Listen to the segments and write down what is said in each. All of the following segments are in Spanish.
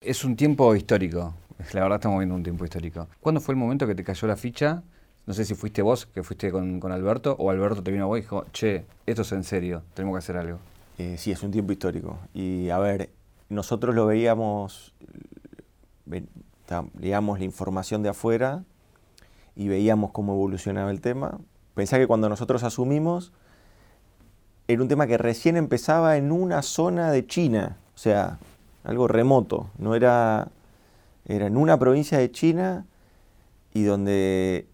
Es un tiempo histórico, la verdad estamos viendo un tiempo histórico. ¿Cuándo fue el momento que te cayó la ficha? No sé si fuiste vos, que fuiste con, Alberto, o Alberto te vino a vos y dijo, che, esto es en serio, tenemos que hacer algo. Eh, sí, es un tiempo histórico. Y a ver, nosotros lo veíamos, veíamos la información de afuera y veíamos cómo evolucionaba el tema. Pensá que cuando nosotros asumimos, era un tema que recién empezaba en una zona de China. O sea, algo remoto, no era, era en una provincia de China y donde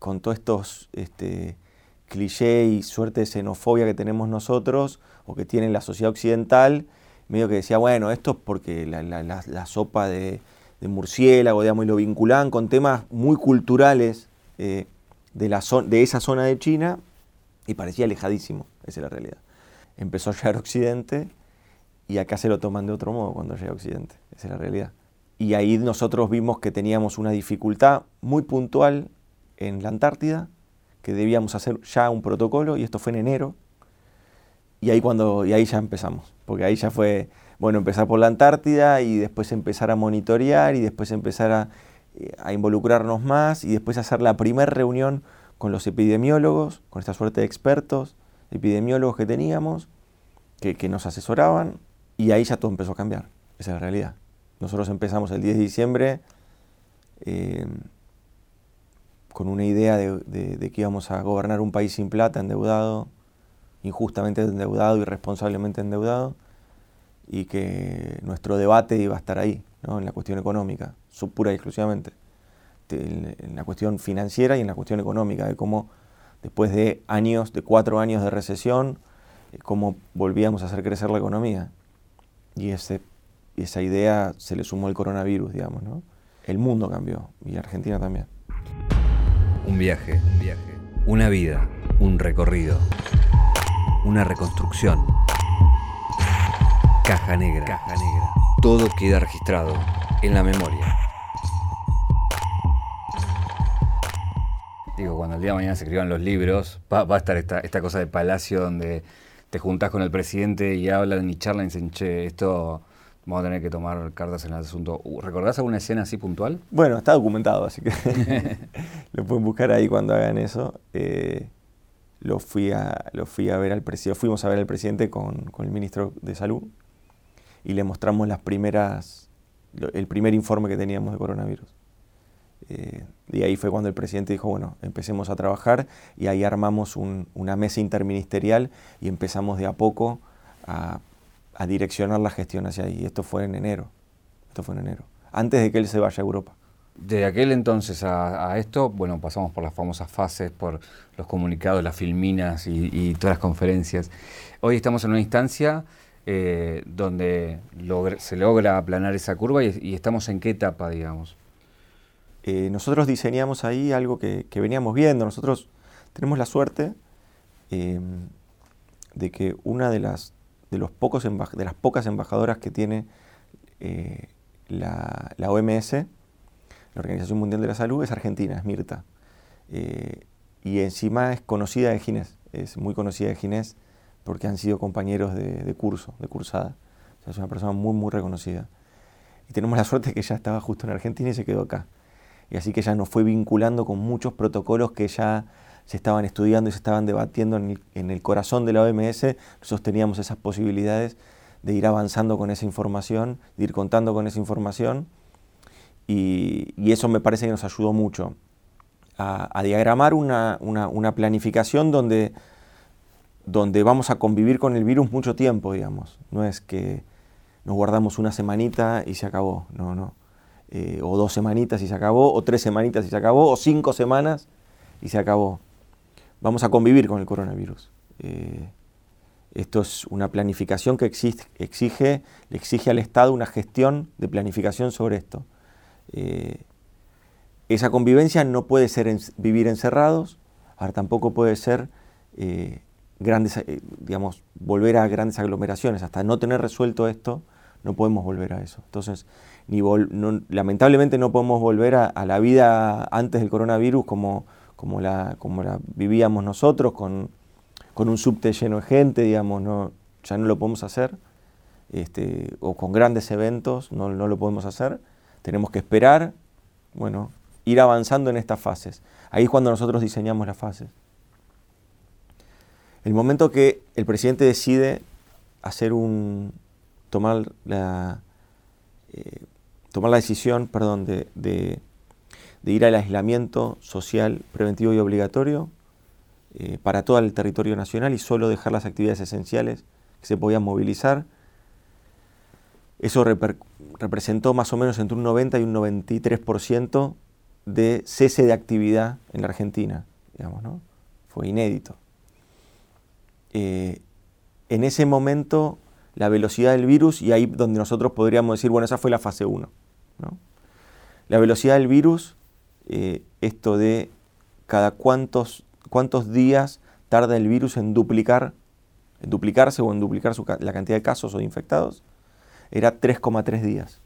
con todos estos este, clichés y suerte de xenofobia que tenemos nosotros o que tiene la sociedad occidental, medio que decía, bueno, esto es porque la, sopa de, murciélago, digamos, y lo vinculaban con temas muy culturales eh, de, la de esa zona de China y parecía alejadísimo, esa es la realidad. Empezó a llegar a Occidente y acá se lo toman de otro modo cuando llega a Occidente, esa es la realidad. Y ahí nosotros vimos que teníamos una dificultad muy puntual en la Antártida, que debíamos hacer ya un protocolo, y esto fue en enero, y ahí, cuando, y ahí ya empezamos, porque ahí ya fue, bueno, empezar por la Antártida y después empezar a monitorear y después empezar a, eh, a involucrarnos más y después hacer la primera reunión con los epidemiólogos, con esta suerte de expertos, epidemiólogos que teníamos, que, que nos asesoraban, y ahí ya todo empezó a cambiar, esa es la realidad. Nosotros empezamos el 10 de diciembre eh, con una idea de, que íbamos a gobernar un país sin plata, endeudado, injustamente endeudado, irresponsablemente endeudado, y que nuestro debate iba a estar ahí, ¿no? en la cuestión económica, pura y exclusivamente, en la cuestión financiera y en la cuestión económica, de cómo después de años, de cuatro años de recesión, eh, cómo volvíamos a hacer crecer la economía. Y ese, esa idea se le sumó el coronavirus, digamos, ¿no? El mundo cambió y Argentina también. Un viaje, un viaje, una vida, un recorrido, una reconstrucción. Caja negra, caja negra. Todo queda registrado en la memoria. Digo, cuando el día de mañana se escriban los libros, va, a estar esta, esta cosa de palacio donde te juntás con el presidente y hablan y charlan y dicen, che, esto vamos a tener que tomar cartas en el asunto. Uh, ¿Recordás alguna escena así puntual? Bueno, está documentado, así que lo pueden buscar ahí cuando hagan eso. Eh, lo, fui a, lo fui a ver al presidente, fuimos a ver al presidente con, con, el ministro de Salud y le mostramos las primeras, el primer informe que teníamos de coronavirus. Eh, y ahí fue cuando el presidente dijo, bueno, empecemos a trabajar y ahí armamos una mesa interministerial y empezamos de a poco a, direccionar la gestión hacia ahí. Esto fue en enero, esto fue en enero, antes de que él se vaya a Europa. De aquel entonces a, esto, bueno, pasamos por las famosas fases, por los comunicados, las filminas y, todas las conferencias. Hoy estamos en una instancia eh, donde se logra aplanar esa curva y estamos en qué etapa, digamos. Eh, nosotros diseñamos ahí algo que, veníamos viendo. Nosotros tenemos la suerte em, de que una de las, de, los pocos de las pocas embajadoras que tiene eh, la, OMS, la Organización Mundial de la Salud, es Argentina, es Mirta. Eh, y encima es conocida de Ginés, es muy conocida de Ginés porque han sido compañeros de, curso, de cursada. es una persona muy, muy reconocida. Y tenemos la suerte de que ella estaba justo en Argentina y se quedó acá y así que ya nos fue vinculando con muchos protocolos que ya se estaban estudiando y se estaban debatiendo en el, corazón de la OMS, nosotros teníamos esas posibilidades de ir avanzando con esa información, de ir contando con esa información, y, eso me parece que nos ayudó mucho a, diagramar una, planificación donde, donde vamos a convivir con el virus mucho tiempo, digamos. No es que nos guardamos una semanita y se acabó, no, no. Eh, o dos semanitas y se acabó, o tres semanitas y se acabó, o cinco semanas y se acabó. Vamos a convivir con el coronavirus. Eh, esto es una planificación que exige, exige al Estado una gestión de planificación sobre esto. Eh, esa convivencia no puede ser vivir encerrados, ahora tampoco puede ser grandes, digamos, volver a grandes aglomeraciones. Hasta no tener resuelto esto, no podemos volver a eso. Entonces, ni lamentablemente no podemos volver a, la vida antes del coronavirus como, como, la, como la vivíamos nosotros, con, con, un subte lleno de gente, digamos, no, ya no lo podemos hacer. este, o con grandes eventos, no, no lo podemos hacer. Tenemos que esperar, bueno, ir avanzando en estas fases. Ahí es cuando nosotros diseñamos las fases. El momento que el presidente decide hacer un tomar la eh, tomar la decisión, perdón, de, ir al aislamiento social preventivo y obligatorio eh, para todo el territorio nacional y solo dejar las actividades esenciales que se podían movilizar. Eso representó más o menos entre un 90 y un 93% de cese de actividad en la Argentina, digamos, ¿no? Fue inédito. Eh, en ese momento la velocidad del virus, y ahí donde nosotros podríamos decir, bueno, esa fue la fase 1. La velocidad del virus, eh, esto de cada cuántos, cuántos días tarda el virus en duplicar, en duplicarse o en duplicar la cantidad de casos o de infectados, era 3,3 días.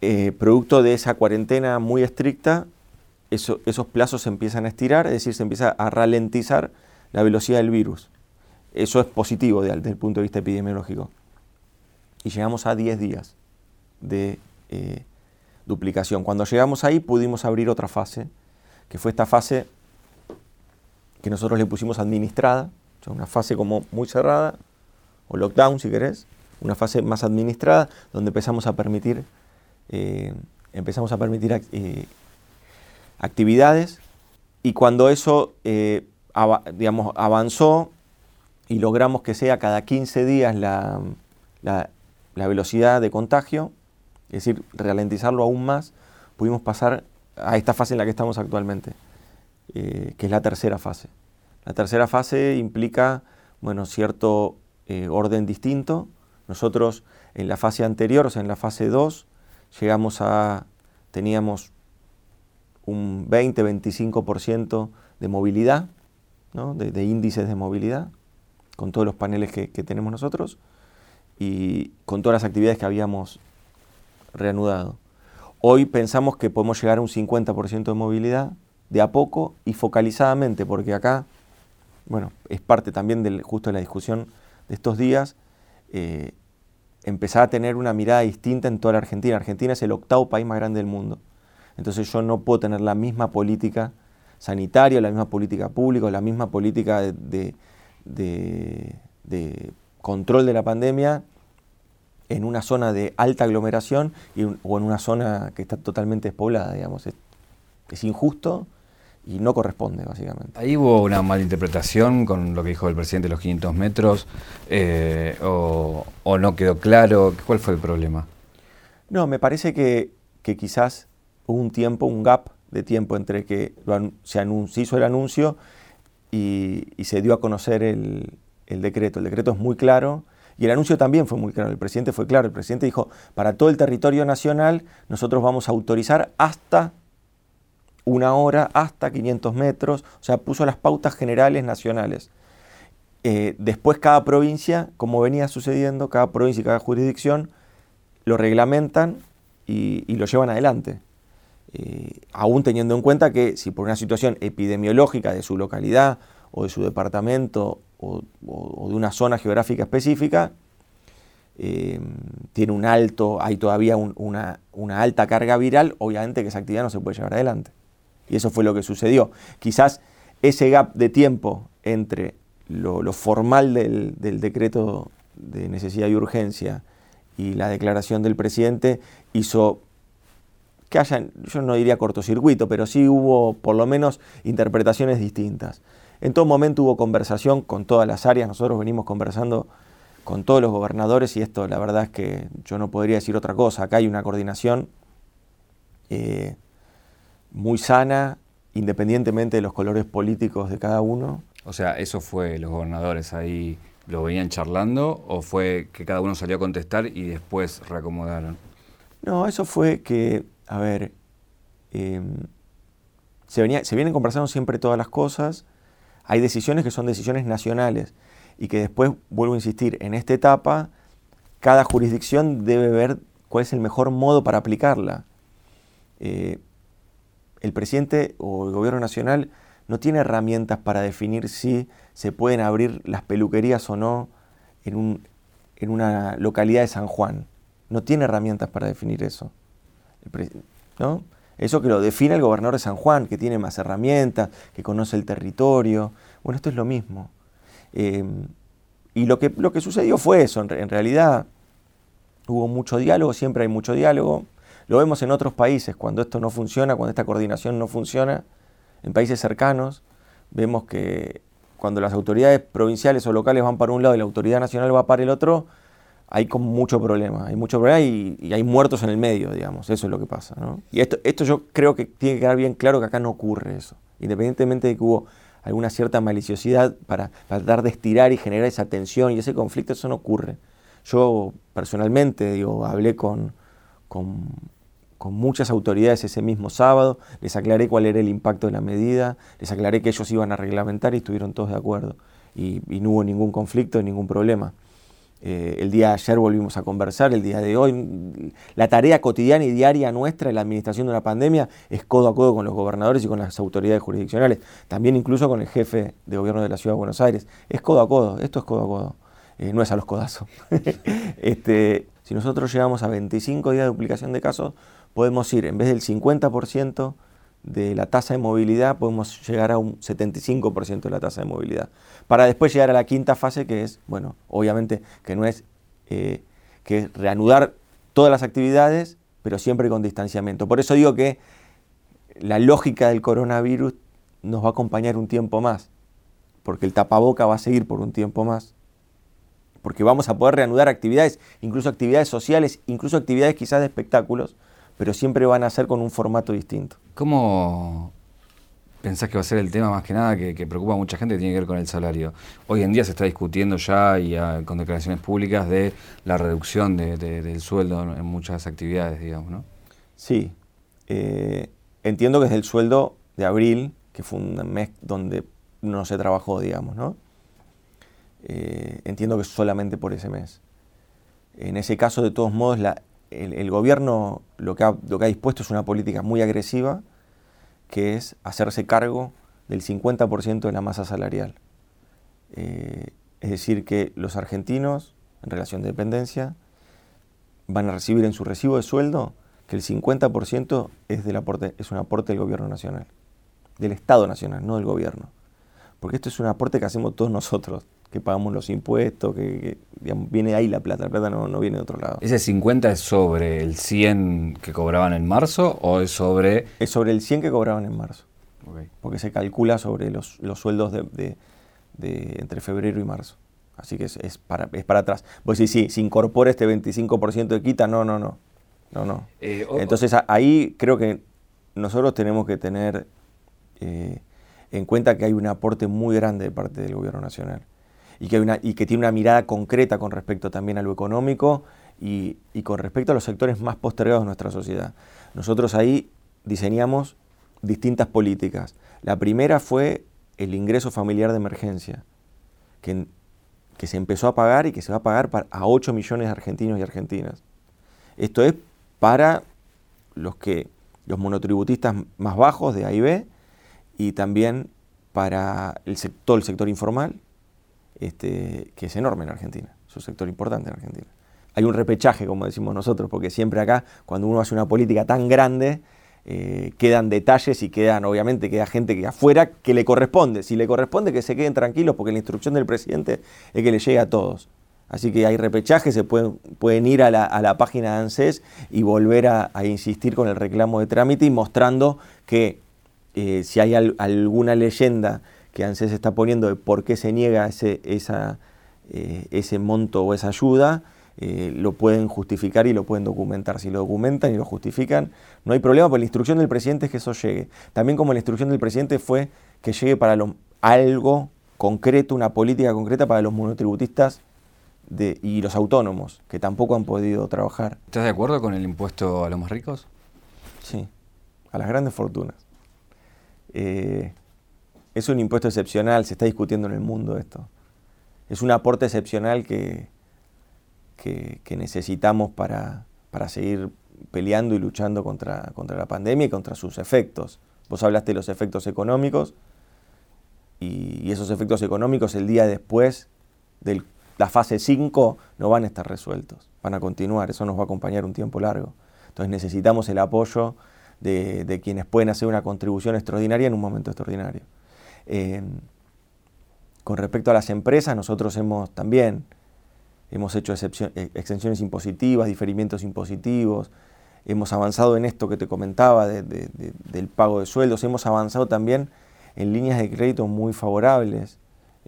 Eh, producto de esa cuarentena muy estricta, esos plazos se empiezan a estirar, es decir, se empieza a ralentizar la velocidad del virus. Eso es positivo desde el punto de vista epidemiológico. Y llegamos a 10 días de eh, duplicación. Cuando llegamos ahí pudimos abrir otra fase, que fue esta fase que nosotros le pusimos administrada, una fase como muy cerrada, o lockdown si querés, una fase más administrada, donde empezamos a permitir, eh, empezamos a permitir eh, actividades, y cuando eso digamos, avanzó y logramos que sea cada 15 días la, la, velocidad de contagio, es decir, ralentizarlo aún más, pudimos pasar a esta fase en la que estamos actualmente, eh, que es la tercera fase. La tercera fase implica, bueno, cierto eh, orden distinto. Nosotros en la fase anterior, o sea, en la fase 2, llegamos a, teníamos un 20-25% de movilidad, de, índices de movilidad, con todos los paneles que, tenemos nosotros y con todas las actividades que habíamos reanudado. Hoy pensamos que podemos llegar a un 50% de movilidad de a poco y focalizadamente, porque acá, bueno, es parte también del, justo de la discusión de estos días, eh, empezar a tener una mirada distinta en toda la Argentina. Argentina es el octavo país más grande del mundo. Entonces yo no puedo tener la misma política sanitaria, la misma política pública, la misma política de, control de la pandemia en una zona de alta aglomeración o en una zona que está totalmente despoblada, digamos. Es, injusto y no corresponde, básicamente. Ahí hubo una malinterpretación con lo que dijo el presidente de los 500 metros, eh, o, no quedó claro. ¿Cuál fue el problema? No, me parece que, que quizás hubo un tiempo, un gap de tiempo entre que se, hizo el anuncio y, se dio a conocer el, decreto. El decreto es muy claro y el anuncio también fue muy claro. El presidente fue claro. El presidente dijo, para todo el territorio nacional nosotros vamos a autorizar hasta una hora, hasta 500 metros. O sea, puso las pautas generales nacionales. Eh, después cada provincia, como venía sucediendo, cada provincia y cada jurisdicción lo reglamentan y lo llevan adelante. Eh, aún teniendo en cuenta que si por una situación epidemiológica de su localidad o de su departamento o, de una zona geográfica específica, eh, tiene un alto, hay todavía una, alta carga viral, obviamente que esa actividad no se puede llevar adelante. Y eso fue lo que sucedió. Quizás ese gap de tiempo entre lo, formal del, decreto de necesidad y urgencia y la declaración del presidente hizo que hayan, yo no diría cortocircuito, pero sí hubo por lo menos interpretaciones distintas. En todo momento hubo conversación con todas las áreas, nosotros venimos conversando con todos los gobernadores y esto la verdad es que yo no podría decir otra cosa, acá hay una coordinación eh, muy sana, independientemente de los colores políticos de cada uno. O sea, ¿eso fue los gobernadores ahí, lo venían charlando o fue que cada uno salió a contestar y después reacomodaron? No, eso fue que a ver, em, se, venía, se vienen conversando siempre todas las cosas, hay decisiones que son decisiones nacionales y que después, vuelvo a insistir, en esta etapa cada jurisdicción debe ver cuál es el mejor modo para aplicarla. Eh, el presidente o el gobierno nacional no tiene herramientas para definir si se pueden abrir las peluquerías o no en un en una localidad de San Juan. No tiene herramientas para definir eso. ¿no? Eso que lo define el gobernador de San Juan, que tiene más herramientas, que conoce el territorio. Bueno, esto es lo mismo. Em, y lo que, lo que sucedió fue eso. En, realidad hubo mucho diálogo, siempre hay mucho diálogo. Lo vemos en otros países, cuando esto no funciona, cuando esta coordinación no funciona, en países cercanos, vemos que cuando las autoridades provinciales o locales van para un lado y la autoridad nacional va para el otro, hay como mucho problema, hay mucho problema y, hay muertos en el medio, digamos, eso es lo que pasa. Y esto, esto yo creo que tiene que quedar bien claro que acá no ocurre eso, independientemente de que hubo alguna cierta maliciosidad para, tratar de estirar y generar esa tensión y ese conflicto, eso no ocurre. Yo personalmente digo, hablé con, con, muchas autoridades ese mismo sábado, les aclaré cuál era el impacto de la medida, les aclaré que ellos iban a reglamentar y estuvieron todos de acuerdo. Y, y no hubo ningún conflicto, ningún problema. Eh, el día de ayer volvimos a conversar, el día de hoy. La tarea cotidiana y diaria nuestra en la administración de una pandemia es codo a codo con los gobernadores y con las autoridades jurisdiccionales, también incluso con el jefe de gobierno de la Ciudad de Buenos Aires. Es codo a codo, esto es codo a codo, eh, no es a los codazos. este, si nosotros llegamos a 25 días de duplicación de casos, podemos ir, en vez del 50%, de la tasa de movilidad, podemos llegar a un 75% de la tasa de movilidad. Para después llegar a la quinta fase, que es, bueno, obviamente que no es, eh, que reanudar todas las actividades, pero siempre con distanciamiento. Por eso digo que la lógica del coronavirus nos va a acompañar un tiempo más, porque el tapaboca va a seguir por un tiempo más, porque vamos a poder reanudar actividades, incluso actividades sociales, incluso actividades quizás de espectáculos, pero siempre van a ser con un formato distinto. ¿Cómo pensás que va a ser el tema más que nada que, preocupa a mucha gente que tiene que ver con el salario? Hoy en día se está discutiendo ya y ah, con declaraciones públicas de la reducción del sueldo en muchas actividades, digamos, ¿no? Sí. Eh, entiendo que es el sueldo de abril, que fue un mes donde no se trabajó, digamos, ¿no? Eh, entiendo que es solamente por ese mes. En ese caso, de todos modos, la, el, gobierno lo que, ha, dispuesto es una política muy agresiva, que es hacerse cargo del 50% de la masa salarial. Eh, es decir, que los argentinos, en relación de dependencia, van a recibir en su recibo de sueldo que el 50% es, del aporte, es un aporte del gobierno nacional, del Estado nacional, no del gobierno. Porque esto es un aporte que hacemos todos nosotros que pagamos los impuestos, que, viene ahí la plata, la plata no, no, viene de otro lado. ¿Ese 50 es sobre el 100 que cobraban en marzo o es sobre...? Es sobre el 100 que cobraban en marzo, porque se calcula sobre los, los sueldos de, de, entre febrero y marzo. Así que es, es, para, es para atrás. Pues sí, sí, se incorpora este 25% de quita, no, no, no. no, no. Eh, Entonces ahí creo que nosotros tenemos que tener eh, en cuenta que hay un aporte muy grande de parte del gobierno nacional y que, tiene una mirada concreta con respecto también a lo económico y, con respecto a los sectores más postergados de nuestra sociedad. Nosotros ahí diseñamos distintas políticas. La primera fue el ingreso familiar de emergencia, que, se empezó a pagar y que se va a pagar para, a 8 millones de argentinos y argentinas. Esto es para los que los monotributistas más bajos de A y B y también para el sector, el sector informal este, que es enorme en Argentina, es un sector importante en Argentina. Hay un repechaje, como decimos nosotros, porque siempre acá, cuando uno hace una política tan grande, eh, quedan detalles y quedan, obviamente, queda gente que afuera que le corresponde. Si le corresponde, que se queden tranquilos, porque la instrucción del presidente es que le llegue a todos. Así que hay repechaje, se pueden, ir a la, página de ANSES y volver a, insistir con el reclamo de trámite y mostrando que eh, si hay alguna leyenda que ANSES está poniendo de por qué se niega ese, esa, eh, ese monto o esa ayuda, eh, lo pueden justificar y lo pueden documentar. Si lo documentan y lo justifican, no hay problema, porque la instrucción del presidente es que eso llegue. También como la instrucción del presidente fue que llegue para algo concreto, una política concreta para los monotributistas de, y los autónomos, que tampoco han podido trabajar. ¿Estás de acuerdo con el impuesto a los más ricos? Sí, a las grandes fortunas. Eh, es un impuesto excepcional, se está discutiendo en el mundo esto. Es un aporte excepcional que, que, necesitamos para, para, seguir peleando y luchando contra, contra la pandemia y contra sus efectos. Vos hablaste de los efectos económicos y, esos efectos económicos el día después del la fase 5 no van a estar resueltos, van a continuar, eso nos va a acompañar un tiempo largo. Entonces necesitamos el apoyo de, quienes pueden hacer una contribución extraordinaria en un momento extraordinario. Eh, con respecto a las empresas, nosotros hemos también hemos hecho eh, exenciones impositivas, diferimientos impositivos, hemos avanzado en esto que te comentaba del pago de sueldos, hemos avanzado también en líneas de crédito muy favorables,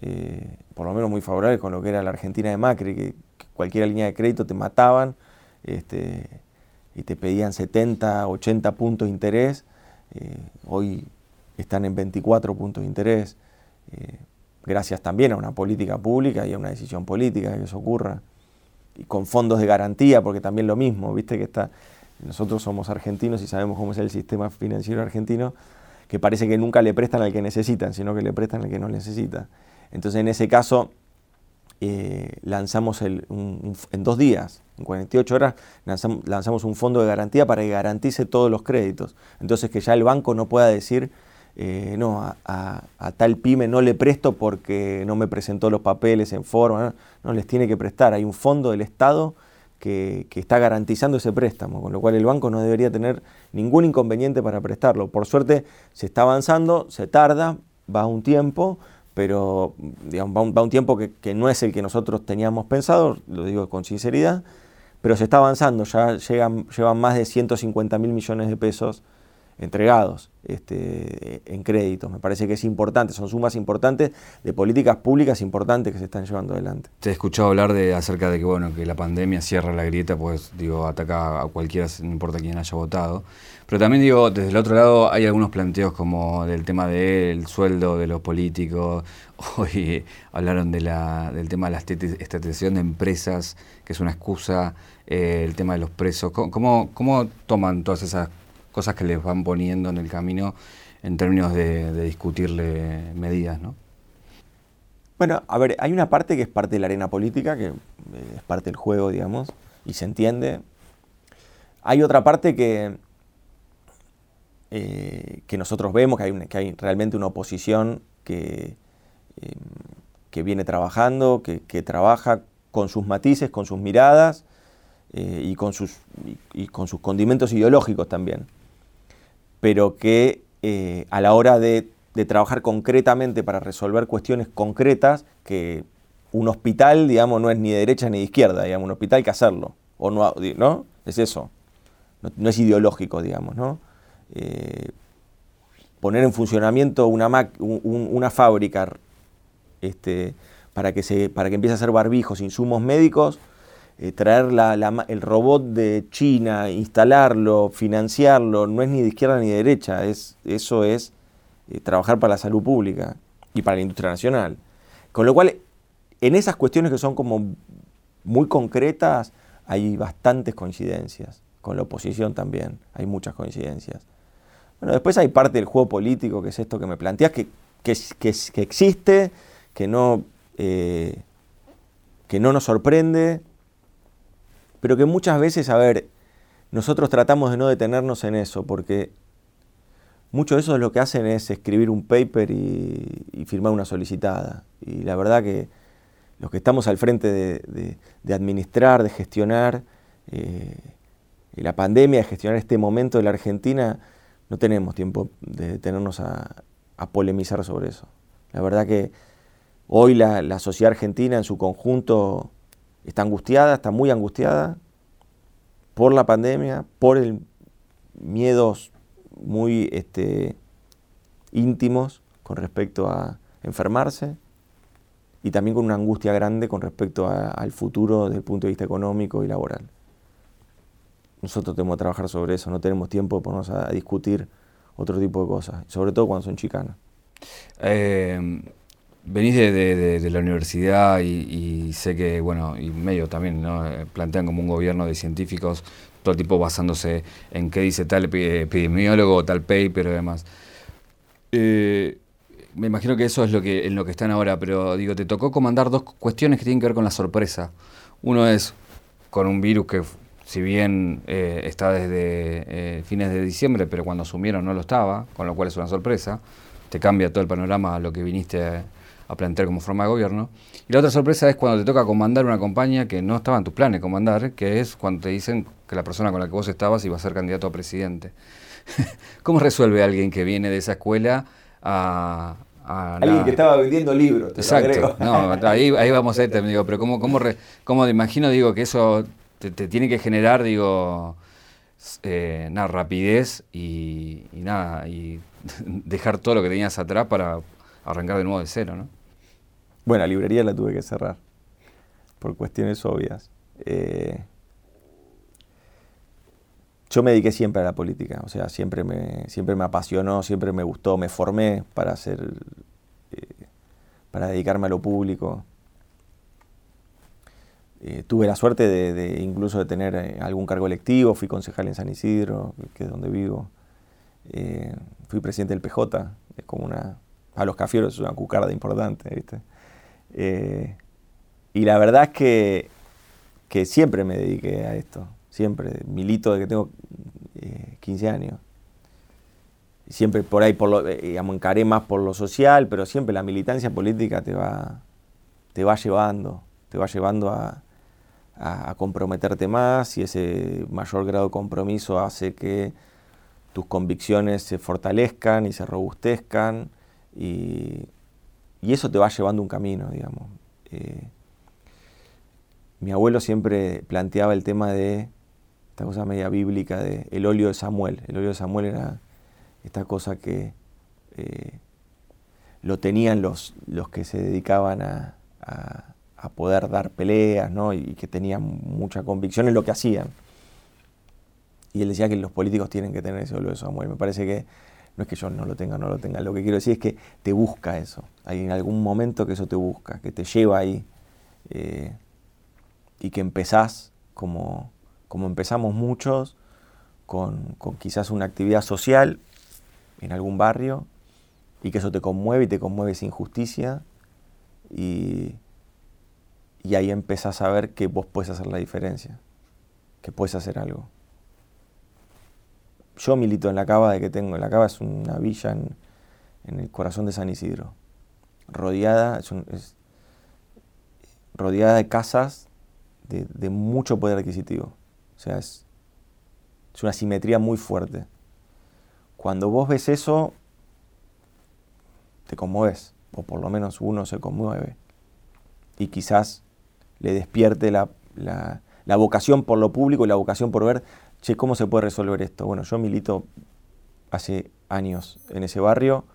eh, por lo menos muy favorables con lo que era la Argentina de Macri, que, cualquier línea de crédito te mataban este, y te pedían 70, 80 puntos de interés, eh, hoy están en 24 puntos de interés, eh, gracias también a una política pública y a una decisión política que eso ocurra, y con fondos de garantía, porque también lo mismo, viste que está, nosotros somos argentinos y sabemos cómo es el sistema financiero argentino, que parece que nunca le prestan al que necesitan, sino que le prestan al que no necesita. Entonces, en ese caso, eh, lanzamos el, en dos días, en 48 horas, lanzamos, un fondo de garantía para que garantice todos los créditos. Entonces, que ya el banco no pueda decir, eh, no, a, tal pyme no le presto porque no me presentó los papeles en forma, no, les tiene que prestar. Hay un fondo del Estado que, está garantizando ese préstamo, con lo cual el banco no debería tener ningún inconveniente para prestarlo. Por suerte se está avanzando, se tarda, va un tiempo, pero digamos, va, un, tiempo que, no es el que nosotros teníamos pensado, lo digo con sinceridad, pero se está avanzando, ya llegan, llevan más de 150 mil millones de pesos entregados este, en créditos. Me parece que es importante, son sumas importantes de políticas públicas importantes que se están llevando adelante. Te he escuchado hablar de acerca de que bueno que la pandemia cierra la grieta, pues digo, ataca a cualquiera, no importa quién haya votado. Pero también digo, desde el otro lado hay algunos planteos como del tema del sueldo de los políticos. Hoy hablaron de la, del tema de la estatización de empresas, que es una excusa, eh, el tema de los presos. ¿Cómo, ¿Cómo toman todas esas cosas que les van poniendo en el camino en términos de, discutirle medidas, ¿no? Bueno, a ver, hay una parte que es parte de la arena política, que eh, es parte del juego, digamos, y se entiende. Hay otra parte que, eh, que nosotros vemos, que hay, que hay, realmente una oposición que, eh, que viene trabajando, que, trabaja con sus matices, con sus miradas y, con sus, y con sus condimentos ideológicos también pero que eh, a la hora de, trabajar concretamente para resolver cuestiones concretas, que un hospital, digamos, no es ni de derecha ni de izquierda, digamos, un hospital hay que hacerlo, o no. Es eso, no, es ideológico, digamos, ¿no? Eh, poner en funcionamiento una, una fábrica este, para, que se, para que empiece a hacer barbijos, insumos médicos, eh, traer el robot de China, instalarlo, financiarlo, no es ni de izquierda ni de derecha, es, eso es eh, trabajar para la salud pública y para la industria nacional. Con lo cual, en esas cuestiones que son como muy concretas, hay bastantes coincidencias. Con la oposición también hay muchas coincidencias. Bueno, después hay parte del juego político, que es esto que me planteas, que, que, que existe, que no, eh, que no nos sorprende, pero que muchas veces, a ver, nosotros tratamos de no detenernos en eso, porque mucho de eso es lo que hacen es escribir un paper y, firmar una solicitada. Y la verdad que los que estamos al frente de, administrar, de gestionar eh, la pandemia, de gestionar este momento de la Argentina, no tenemos tiempo de detenernos a, polemizar sobre eso. La verdad que hoy la sociedad argentina en su conjunto está angustiada, está muy angustiada por la pandemia, por el miedos muy este, íntimos con respecto a enfermarse y también con una angustia grande con respecto al futuro desde el punto de vista económico y laboral. Nosotros tenemos que trabajar sobre eso, no tenemos tiempo de ponernos a discutir otro tipo de cosas, sobre todo cuando son chicanas. Eh, venís de, la universidad y, sé que, bueno, y medio también, ¿no? Eh, plantean como un gobierno de científicos, todo el tipo basándose en qué dice tal epidemiólogo, tal paper y demás. Eh, me imagino que eso es lo que, en lo que están ahora, pero digo, te tocó comandar dos cuestiones que tienen que ver con la sorpresa. Uno es con un virus que, si bien eh, está desde fines de diciembre, pero cuando asumieron no lo estaba, con lo cual es una sorpresa. Te cambia todo el panorama a lo que viniste a plantear como forma de gobierno. Y la otra sorpresa es cuando te toca comandar una compañía que no estaba en tus planes comandar, que es cuando te dicen que la persona con la que vos estabas iba a ser candidato a presidente. ¿Cómo resuelve alguien que viene de esa escuela a... alguien que estaba vendiendo libros. Exacto. no, ahí, ahí vamos a ir, digo, pero ¿cómo, cómo, cómo imagino, digo, que eso te, tiene que generar, digo, eh, nada, rapidez y, y nada, y dejar todo lo que tenías atrás para arrancar de nuevo de cero, ¿no? Bueno, la librería la tuve que cerrar por cuestiones obvias. Eh, yo me dediqué siempre a la política, o sea, siempre me, siempre me apasionó, siempre me gustó, me formé para hacer, eh, para dedicarme a lo público. Eh, tuve la suerte de, incluso de tener algún cargo electivo, fui concejal en San Isidro, que es donde vivo. fui presidente del PJ, es como una, a los cafieros es una cucarda importante, ¿viste? Eh, y la verdad es que, que, siempre me dediqué a esto, siempre, milito de que tengo 15 eh, años. Siempre por ahí, por lo, eh, digamos, encaré más por lo social, pero siempre la militancia política te va, te va llevando, te va llevando a, a comprometerte más y ese mayor grado de compromiso hace que tus convicciones se fortalezcan y se robustezcan y, eso te va llevando un camino, digamos. Eh, mi abuelo siempre planteaba el tema de esta cosa media bíblica de el óleo de Samuel. El óleo de Samuel era esta cosa que eh, lo tenían los, los que se dedicaban a, poder dar peleas, ¿no? Y que tenían mucha convicción en lo que hacían. Y él decía que los políticos tienen que tener ese óleo de Samuel. Me parece que no es que yo no lo tenga, no lo tenga. Lo que quiero decir es que te busca eso. Hay en algún momento que eso te busca, que te lleva ahí. Eh, y que empezás como, como empezamos muchos, con, quizás una actividad social en algún barrio, y que eso te conmueve y te conmueve esa injusticia. Y, y ahí empezás a ver que vos puedes hacer la diferencia, que puedes hacer algo yo milito en la cava de que tengo. La cava es una villa en, el corazón de San Isidro, rodeada, es rodeada de casas de, mucho poder adquisitivo. O sea, es, es una simetría muy fuerte. Cuando vos ves eso, te conmueves, o por lo menos uno se conmueve. Y quizás le despierte la, la vocación por lo público y la vocación por ver che, ¿cómo se puede resolver esto? Bueno, yo milito hace años en ese barrio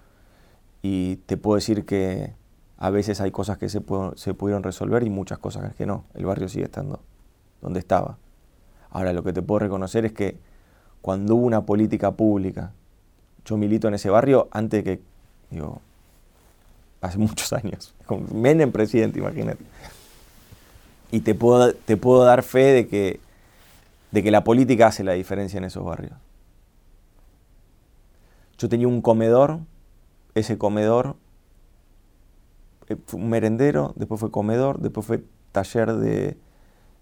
y te puedo decir que a veces hay cosas que se, pudieron resolver y muchas cosas que no. El barrio sigue estando donde estaba. Ahora, lo que te puedo reconocer es que cuando hubo una política pública, yo milito en ese barrio antes de que, digo, hace muchos años, con Menem presidente, imagínate. Y te puedo dar fe de que de que la política hace la diferencia en esos barrios. Yo tenía un comedor, ese comedor eh, fue un merendero, después fue comedor, después fue taller de,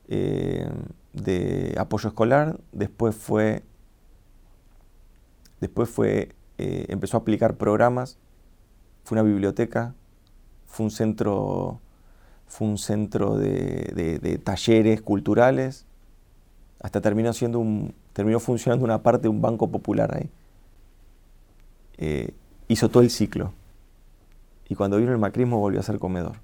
eh, apoyo escolar, después fue, después fue, eh, empezó a aplicar programas, fue una biblioteca, fue un centro, fue un centro de talleres culturales, hasta terminó siendo un, terminó funcionando una parte de un banco popular ahí. Eh, hizo todo el ciclo. Y cuando vino el macrismo volvió a ser comedor.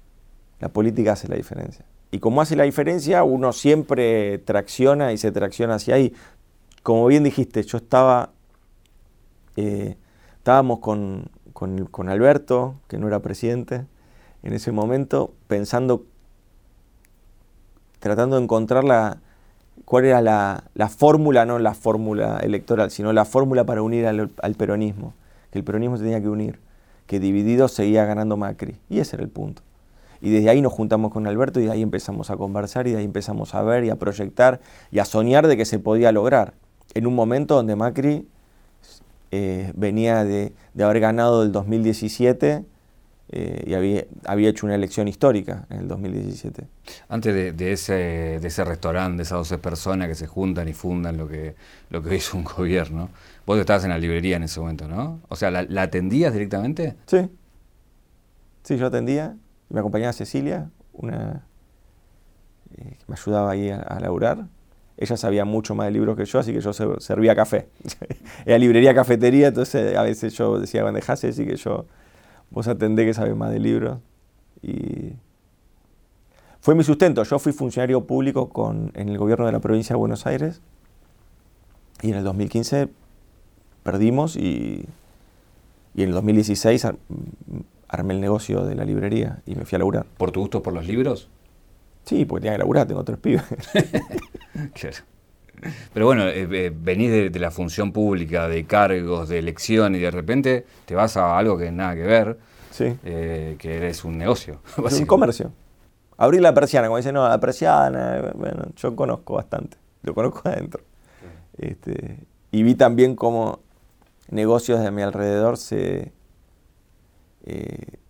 La política hace la diferencia. Y como hace la diferencia, uno siempre tracciona y se tracciona hacia ahí. Como bien dijiste, yo estaba, eh, estábamos con, con Alberto, que no era presidente, en ese momento, pensando, tratando de encontrar la, cuál era la, fórmula, no la fórmula electoral, sino la fórmula para unir al, peronismo, que el peronismo tenía que unir, que dividido seguía ganando Macri. Y ese era el punto. Y desde ahí nos juntamos con Alberto y de ahí empezamos a conversar y de ahí empezamos a ver y a proyectar y a soñar de que se podía lograr. En un momento donde Macri eh, venía de, de haber ganado el 2017 eh, y había, había, hecho una elección histórica en el 2017. Antes de, ese, de ese restaurante, de esas 12 personas que se juntan y fundan lo que, lo que hizo un gobierno, vos estabas en la librería en ese momento, ¿no? O sea, ¿la, atendías directamente? Sí. Sí, yo atendía, me acompañaba Cecilia, una eh, que me ayudaba ahí a, a, laburar. Ella sabía mucho más de libros que yo, así que yo servía café. Era librería, cafetería, entonces a veces yo decía, bueno, dejase así que yo, vos atendé que sabes más de libros. Y fue mi sustento. Yo fui funcionario público con, en el gobierno de la provincia de Buenos Aires y en el 2015 perdimos y, y en el 2016 armé el negocio de la librería y me fui a laburar. ¿Por tu gusto por los libros? Sí, porque tenía que laburar, tengo tres pibes. claro. Pero bueno, eh, eh, venís de, la función pública, de cargos, de elección, y de repente te vas a algo que nada que ver, sí. eh, que eres un negocio. Es un comercio. Abrir la persiana, como dicen, no, la persiana, bueno, yo conozco bastante, lo conozco adentro. Este, y vi también cómo negocios de mi alrededor se,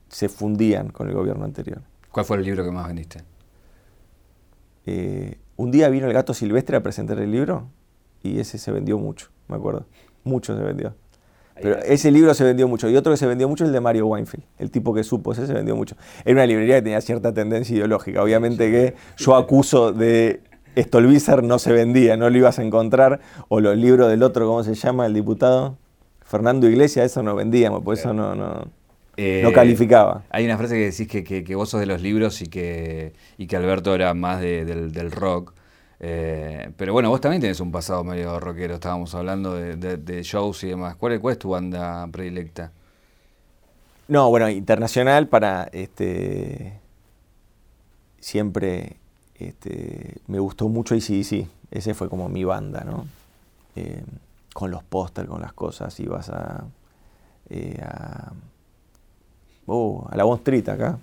se fundían con el gobierno anterior. ¿Cuál fue el libro que más vendiste? Eh, un día vino el gato silvestre a presentar el libro y ese se vendió mucho, me acuerdo. Mucho se vendió. Pero ese libro se vendió mucho. Y otro que se vendió mucho es el de Mario Weinfeld, el tipo que supo, ese se vendió mucho. Era una librería que tenía cierta tendencia ideológica. Obviamente que yo acuso de Stolbizer no se vendía, no lo ibas a encontrar. O los libros del otro, ¿cómo se llama? El diputado Fernando Iglesias, eso no vendíamos, por eso no, no, eh, no calificaba. Hay una frase que decís que, que, vos sos de los libros y que, y que Alberto era más del, rock. Eh, pero bueno, vos también tenés un pasado medio rockero, estábamos hablando de, shows y demás. ¿Cuál, ¿Cuál, es tu banda predilecta? No, bueno, internacional para este siempre este, me gustó mucho y sí, sí, ese fue como mi banda, ¿no? Eh, con los pósters, con las cosas, ibas a, a uh, a la Wall Street acá.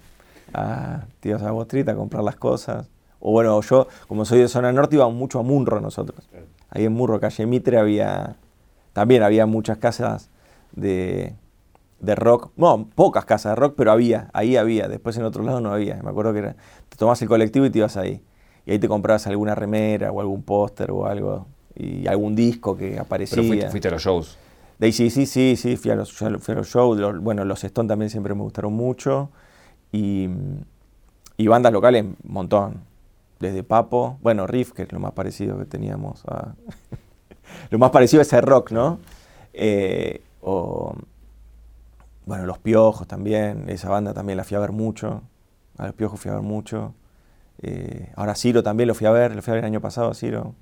A, te ibas a la Wall Street a comprar las cosas. O bueno, yo, como soy de zona norte, íbamos mucho a Munro nosotros. Ahí en Munro, calle Mitre, había. También había muchas casas de, de rock. No, pocas casas de rock, pero había. Ahí había. Después en otro lado no había. Me acuerdo que era, te tomabas el colectivo y te ibas ahí. Y ahí te comprabas alguna remera o algún póster o algo. Y algún disco que aparecía. Pero fuiste a los shows. Sí, sí, sí, sí, fui a los, shows. bueno, los Stone también siempre me gustaron mucho. Y, bandas locales, un montón. Desde Papo, bueno, Riff, que es lo más parecido que teníamos lo más parecido a ese rock, ¿no? Eh, o, bueno, Los Piojos también, esa banda también la fui a ver mucho. A Los Piojos fui a ver mucho. Eh, ahora Ciro también lo fui a ver, lo fui a ver el año pasado, Ciro.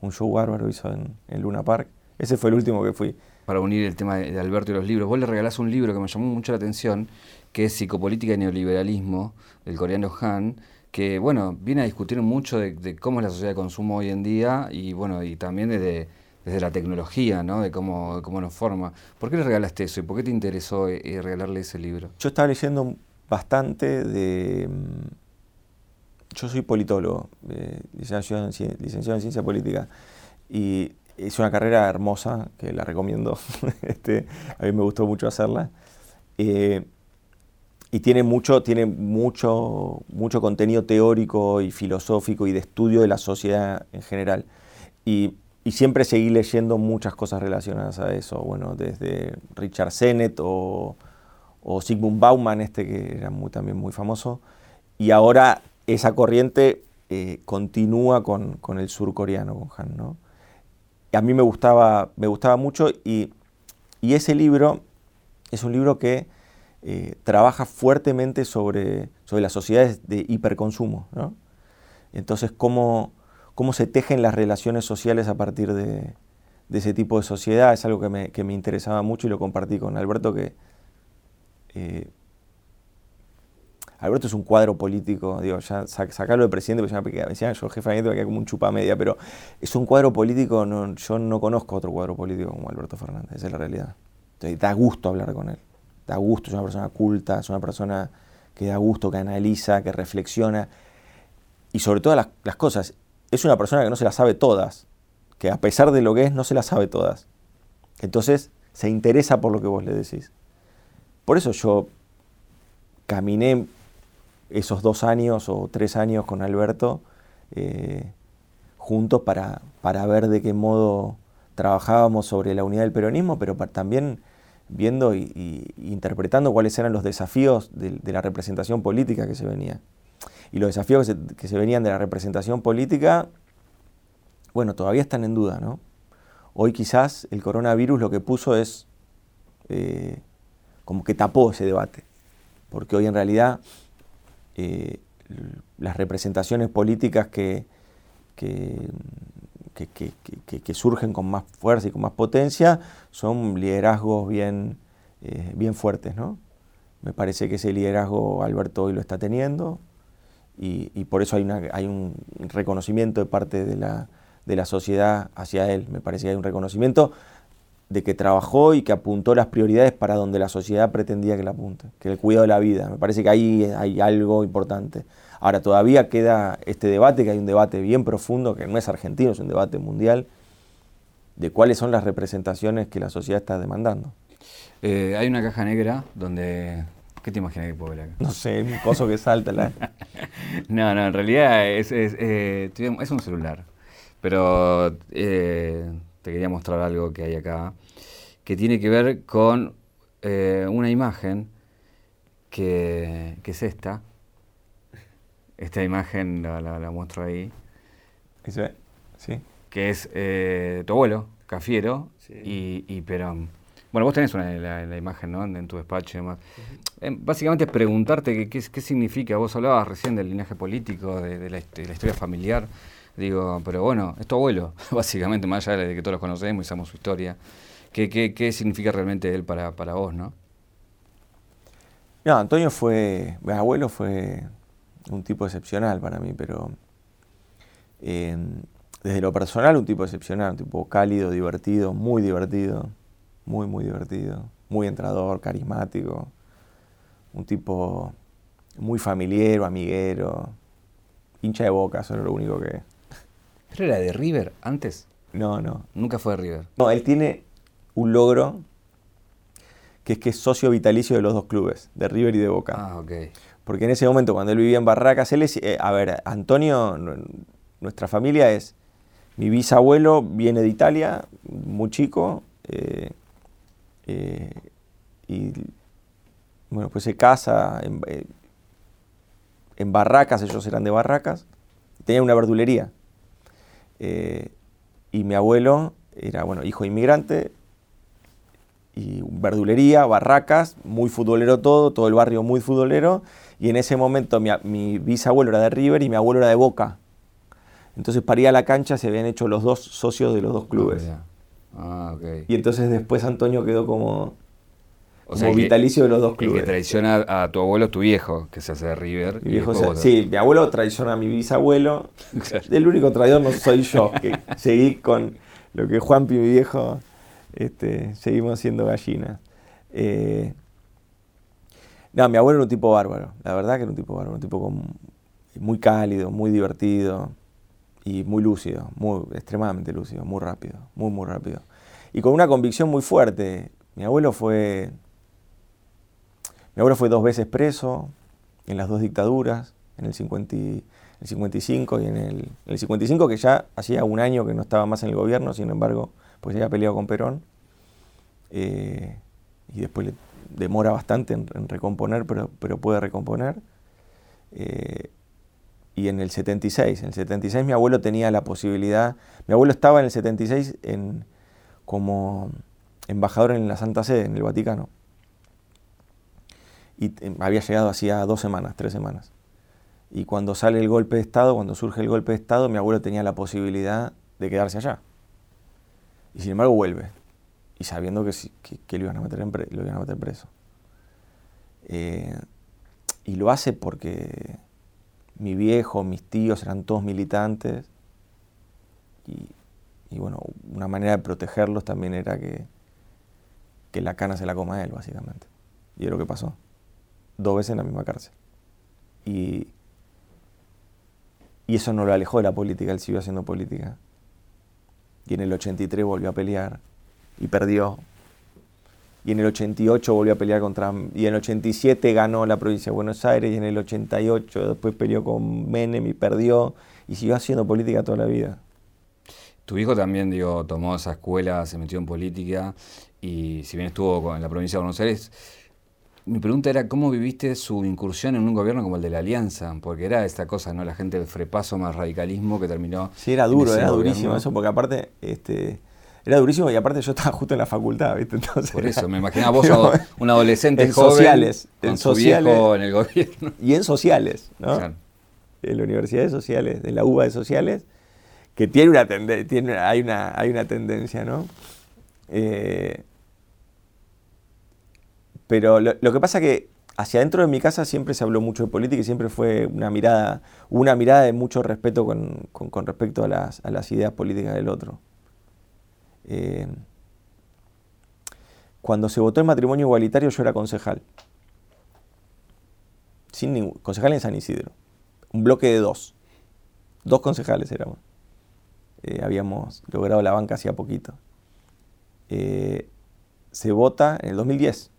Un show bárbaro hizo en, en Luna Park. Ese fue el último que fui para unir el tema de Alberto y los libros. Vos le regalás un libro que me llamó mucho la atención, que es Psicopolítica y Neoliberalismo, del coreano Han, que bueno, viene a discutir mucho de, cómo es la sociedad de consumo hoy en día y bueno, y también desde, desde la tecnología, ¿no? De cómo, cómo nos forma. ¿Por qué le regalaste eso y por qué te interesó eh, eh, regalarle ese libro? Yo estaba leyendo bastante de... Mm, yo soy politólogo, eh, licenciado, en, en ciencia política, y es una carrera hermosa, que la recomiendo. este, a mí me gustó mucho hacerla. Eh, y tiene mucho, tiene mucho, mucho contenido teórico y filosófico y de estudio de la sociedad en general. Y, y, siempre seguí leyendo muchas cosas relacionadas a eso. Bueno, desde Richard Sennett o, o Sigmund Bauman, este que era muy, también muy famoso. Y ahora esa corriente eh, continúa con, con, el surcoreano, con Han, ¿no? A mí me gustaba, me gustaba mucho y, ese libro es un libro que eh, trabaja fuertemente sobre, sobre las sociedades de hiperconsumo. Entonces, cómo, cómo se tejen las relaciones sociales a partir de, ese tipo de sociedad es algo que me, que me, interesaba mucho y lo compartí con Alberto, que eh, Alberto es un cuadro político, digo, ya sacarlo de presidente, porque ya me decían, yo jefe de gabinete como un chupa media, pero es un cuadro político, yo no conozco otro cuadro político como Alberto Fernández, esa es la realidad. Entonces, da gusto hablar con él, da gusto, es una persona culta, es una persona que da gusto, que analiza, que reflexiona, y sobre todas las, las cosas, es una persona que no se las sabe todas, que a pesar de lo que es, no se las sabe todas. Entonces, se interesa por lo que vos le decís. Por eso yo caminé esos dos años o tres años con Alberto eh, juntos para, para, ver de qué modo trabajábamos sobre la unidad del peronismo, pero también viendo y, interpretando cuáles eran los desafíos de, la representación política que se venía. Y los desafíos que se, venían de la representación política, bueno, todavía están en duda, ¿no? Hoy quizás el coronavirus lo que puso es eh, como que tapó ese debate, porque hoy en realidad eh, las representaciones políticas que, que, que, surgen con más fuerza y con más potencia son liderazgos bien, eh, bien fuertes. ¿no? Me parece que ese liderazgo Alberto hoy lo está teniendo y, por eso hay, una, hay un reconocimiento de parte de la, de la sociedad hacia él. Me parece que hay un reconocimiento de que trabajó y que apuntó las prioridades para donde la sociedad pretendía que la apunte, que el cuidado de la vida. Me parece que ahí hay algo importante. Ahora todavía queda este debate, que hay un debate bien profundo, que no es argentino, es un debate mundial, de cuáles son las representaciones que la sociedad está demandando. Eh, hay una caja negra donde... ¿Qué te imaginas que puede No sé, un coso que salta. La... no, no, en realidad es, es, eh, es un celular. Pero eh, te quería mostrar algo que hay acá, que tiene que ver con una imagen que, que es esta, esta imagen la, muestro ahí. ¿Eso es? Sí. Que es eh, tu abuelo, Cafiero, y, y Perón. Bueno, vos tenés una, la, imagen ¿no? en tu despacho y demás. Eh, básicamente es preguntarte qué, qué, significa. Vos hablabas recién del linaje político, de, la, historia familiar. Digo, pero bueno, es tu abuelo, básicamente, más allá de que todos los conocemos y sabemos su historia. ¿Qué, qué, qué significa realmente él para, para vos, no? No, Antonio fue, mi abuelo fue un tipo excepcional para mí, pero em, desde lo personal un tipo excepcional, un tipo cálido, divertido, muy divertido, muy, muy divertido, muy entrador, carismático, un tipo muy familiar, amiguero, hincha de boca, eso es lo único que... ¿Pero era de River antes? No, no. Nunca fue de River. No, él tiene un logro que es que es socio vitalicio de los dos clubes, de River y de Boca. Ah, ok. Porque en ese momento, cuando él vivía en Barracas, él es, eh, a ver, Antonio, nuestra familia es, mi bisabuelo viene de Italia, muy chico, eh, eh, y bueno, pues se casa en, en, Barracas, ellos eran de Barracas, tenía una verdulería. Y mi abuelo era, bueno, hijo inmigrante, y verdulería, barracas, muy futbolero todo, todo el barrio muy futbolero, y en ese momento mi, bisabuelo era de River y mi abuelo era de Boca. Entonces para ir a la cancha se habían hecho los dos socios de los dos clubes. Ah, y entonces después Antonio quedó como, vitalicio de los dos clubes. Que traiciona a tu abuelo, tu viejo, que se hace de River. sí, mi abuelo traiciona a mi bisabuelo. El único traidor no soy yo, que seguí con lo que Juanpi, mi viejo, este, seguimos siendo gallinas. Eh, no, mi abuelo era un tipo bárbaro, la verdad que era un tipo bárbaro, un tipo muy cálido, muy divertido y muy lúcido, muy, extremadamente lúcido, muy rápido, muy, muy rápido. Y con una convicción muy fuerte. Mi abuelo fue, mi abuelo fue dos veces preso en las dos dictaduras, en el, 55 y en el, el 55 que ya hacía un año que no estaba más en el gobierno, sin embargo, pues ya había peleado con Perón. Eh, y después le demora bastante en, recomponer, pero, pero, puede recomponer. Eh, y en el 76, en el 76 mi abuelo tenía la posibilidad, mi abuelo estaba en el 76 en, como embajador en la Santa Sede, en el Vaticano. Y había llegado hacía dos semanas, tres semanas. Y cuando sale el golpe de Estado, cuando surge el golpe de Estado, mi abuelo tenía la posibilidad de quedarse allá. Y sin embargo vuelve y sabiendo que, que, lo, iban a meter lo iban a meter preso. Eh, y lo hace porque mi viejo, mis tíos eran todos militantes y, bueno, una manera de protegerlos también era que, que la cana se la coma él, básicamente. Y es lo que pasó. Dos veces en la misma cárcel. Y, y eso no lo alejó de la política, él siguió haciendo política. Y en el 83 volvió a pelear y perdió. Y en el 88 volvió a pelear contra... Y en el 87 ganó la provincia de Buenos Aires y en el 88 después peleó con Menem y perdió y siguió haciendo política toda la vida. Tu hijo también, digo, tomó esa escuela, se metió en política y si bien estuvo en la provincia de Buenos Aires, mi pregunta era cómo viviste su incursión en un gobierno como el de la Alianza, porque era esta cosa, ¿no? La gente del frepaso más radicalismo que terminó. Sí, era duro, era durísimo eso, porque aparte, este, era durísimo y aparte yo estaba justo en la facultad, ¿viste? Entonces, Por eso, me imaginaba vos un adolescente en sociales, en sociales, en el gobierno. Y en sociales, ¿no? En la Universidad de Sociales, de la UBA de Sociales, que tiene una tendencia, hay, una, hay una tendencia, ¿no? Eh, pero lo, que pasa que hacia adentro de mi casa siempre se habló mucho de política y siempre fue una mirada, una mirada de mucho respeto con, respecto a las, ideas políticas del otro. Eh, cuando se votó el matrimonio igualitario yo era concejal. Sin ningún, concejal en San Isidro. Un bloque de dos. Dos concejales éramos. Eh, habíamos logrado la banca hacía poquito. Eh, se vota en el 2010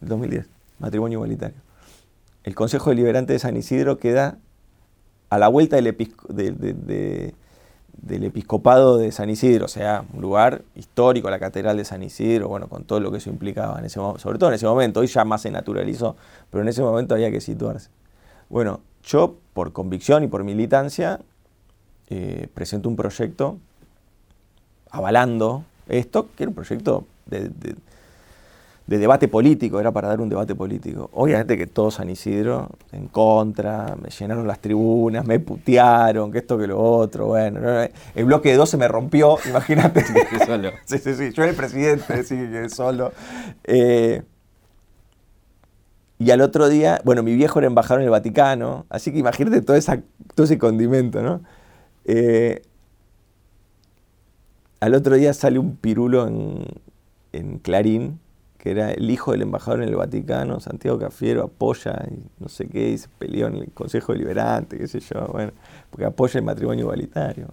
2010, matrimonio igualitario. El Consejo Deliberante de San Isidro queda a la vuelta del, episcopado de San Isidro, o sea, un lugar histórico, la catedral de San Isidro, bueno, con todo lo que eso implicaba, en ese, sobre todo en ese momento, hoy ya más se naturalizó, pero en ese momento había que situarse. Bueno, yo por convicción y por militancia eh, presento un proyecto avalando esto, que era un proyecto de debate político, era para dar un debate político. Obviamente que todo San Isidro en contra, me llenaron las tribunas, me putearon, que esto, que lo otro, bueno, el bloque de dos se me rompió, imagínate. solo. sí, sí, sí, yo era el presidente, sí, que solo. Eh, y al otro día, bueno, mi viejo era embajador en el Vaticano, así que imagínate todo, esa, todo ese condimento, ¿no? Eh, al otro día sale un pirulo en, en Clarín, que era el hijo del embajador en el Vaticano, Santiago Cafiero, apoya y no sé qué, y se peleó en el Consejo Deliberante, qué sé yo, bueno, porque apoya el matrimonio igualitario.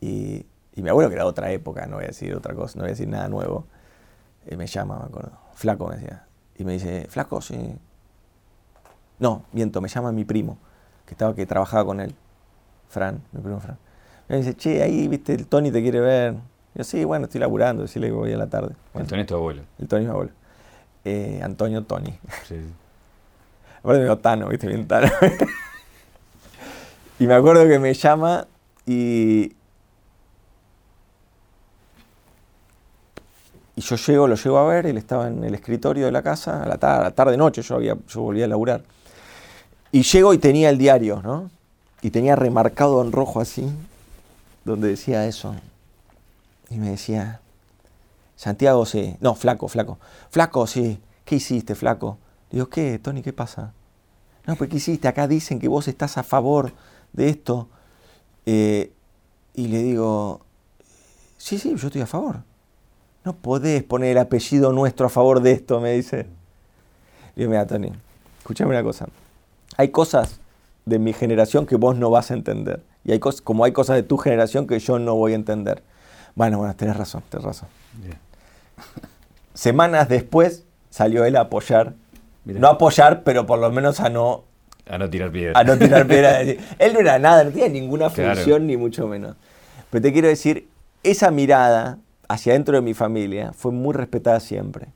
Y, mi abuelo, que era otra época, no voy a decir otra cosa, no voy a decir nada nuevo, me llama, me acuerdo, Flaco me decía, y me dice, Flaco, sí. No, miento, me llama mi primo, que estaba que trabajaba con él, Fran, mi primo Fran. Me dice, che, ahí, viste, el Tony te quiere ver. Yo, sí, bueno, estoy laburando, decirle que voy a la tarde. el Tony es tu abuelo. El Tony es mi abuelo. Eh, Antonio Tony. Sí. Aparte me digo Tano, viste, bien Tano. y me acuerdo que me llama y... Y yo llego, lo llego a ver, él estaba en el escritorio de la casa, a la, tarde, tarde noche, yo, había, yo volvía a laburar. Y llego y tenía el diario, ¿no? Y tenía remarcado en rojo así, donde decía eso, y me decía, Santiago, sí. No, flaco, flaco. Flaco, sí. ¿Qué hiciste, flaco? digo, ¿qué, Tony? ¿Qué pasa? No, pues ¿qué hiciste? Acá dicen que vos estás a favor de esto. Eh, y le digo, sí, sí, yo estoy a favor. No podés poner el apellido nuestro a favor de esto, me dice. Y digo, mira, Tony, escúchame una cosa. Hay cosas de mi generación que vos no vas a entender. Y hay cosas, como hay cosas de tu generación que yo no voy a entender. Bueno, bueno, tenés razón, tenés razón. Semanas después salió él a apoyar. No a apoyar, pero por lo menos a no... A no tirar piedra. A no tirar piedra. él no era nada, no tenía ninguna función, ni mucho menos. Pero te quiero decir, esa mirada hacia dentro de mi familia fue muy respetada siempre.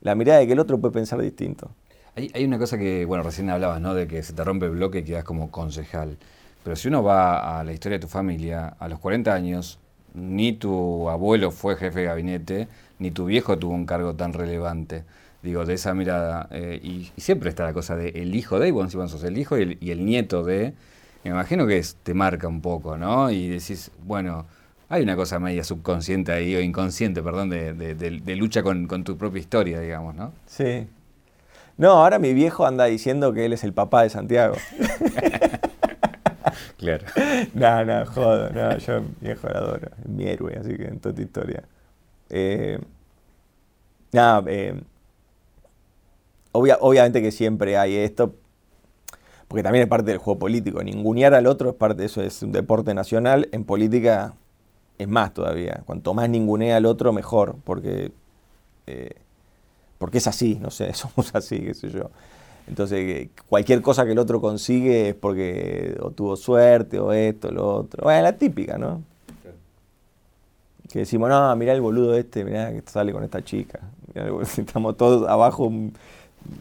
La mirada de que el otro puede pensar distinto. Hay, hay una cosa que, bueno, recién hablabas, ¿no? De que se te rompe el bloque y quedas como concejal. Pero si uno va a la historia de tu familia, a los 40 años, ni tu abuelo fue jefe de gabinete, ni tu viejo tuvo un cargo tan relevante. Digo, de esa mirada. Eh, y, siempre está la cosa de el hijo de, y bueno, si sos el hijo y el, nieto de. Me imagino que te marca un poco, ¿no? Y decís, bueno, hay una cosa media subconsciente ahí, o inconsciente, perdón, de, lucha con, con, tu propia historia, digamos, ¿no? Sí. No, ahora mi viejo anda diciendo que él es el papá de Santiago. Claro. no, no, jodo, no, yo viejo la adoro, es mi héroe, así que en toda tu historia. Eh, nada, eh, obviamente que siempre hay esto, porque también es parte del juego político. Ningunear al otro es parte de eso, es un deporte nacional. En política es más todavía. Cuanto más ningunea al otro, mejor, porque, eh, porque es así, no sé, somos así, qué sé yo. Entonces, cualquier cosa que el otro consigue es porque o tuvo suerte o esto, lo otro. Bueno, la típica, ¿no? que decimos, no, mirá el boludo este, mirá que sale con esta chica. Estamos todos abajo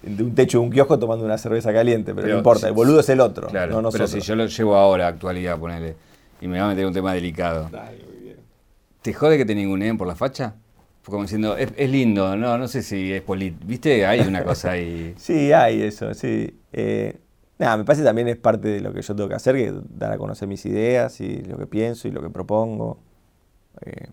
de un techo de un kiosco tomando una cerveza caliente, pero, no importa, el boludo es el otro. Claro, no pero si yo lo llevo ahora, actualidad, ponele, y me va a meter un tema delicado. Dale, muy bien. ¿Te jode que te ninguneen por la facha? Como diciendo, es, lindo, no, no sé si es polit. ¿Viste? Hay una cosa ahí. sí, hay eso, sí. Eh, nada, me parece también es parte de lo que yo tengo que hacer, que dar a conocer mis ideas y lo que pienso y lo que propongo. Eh,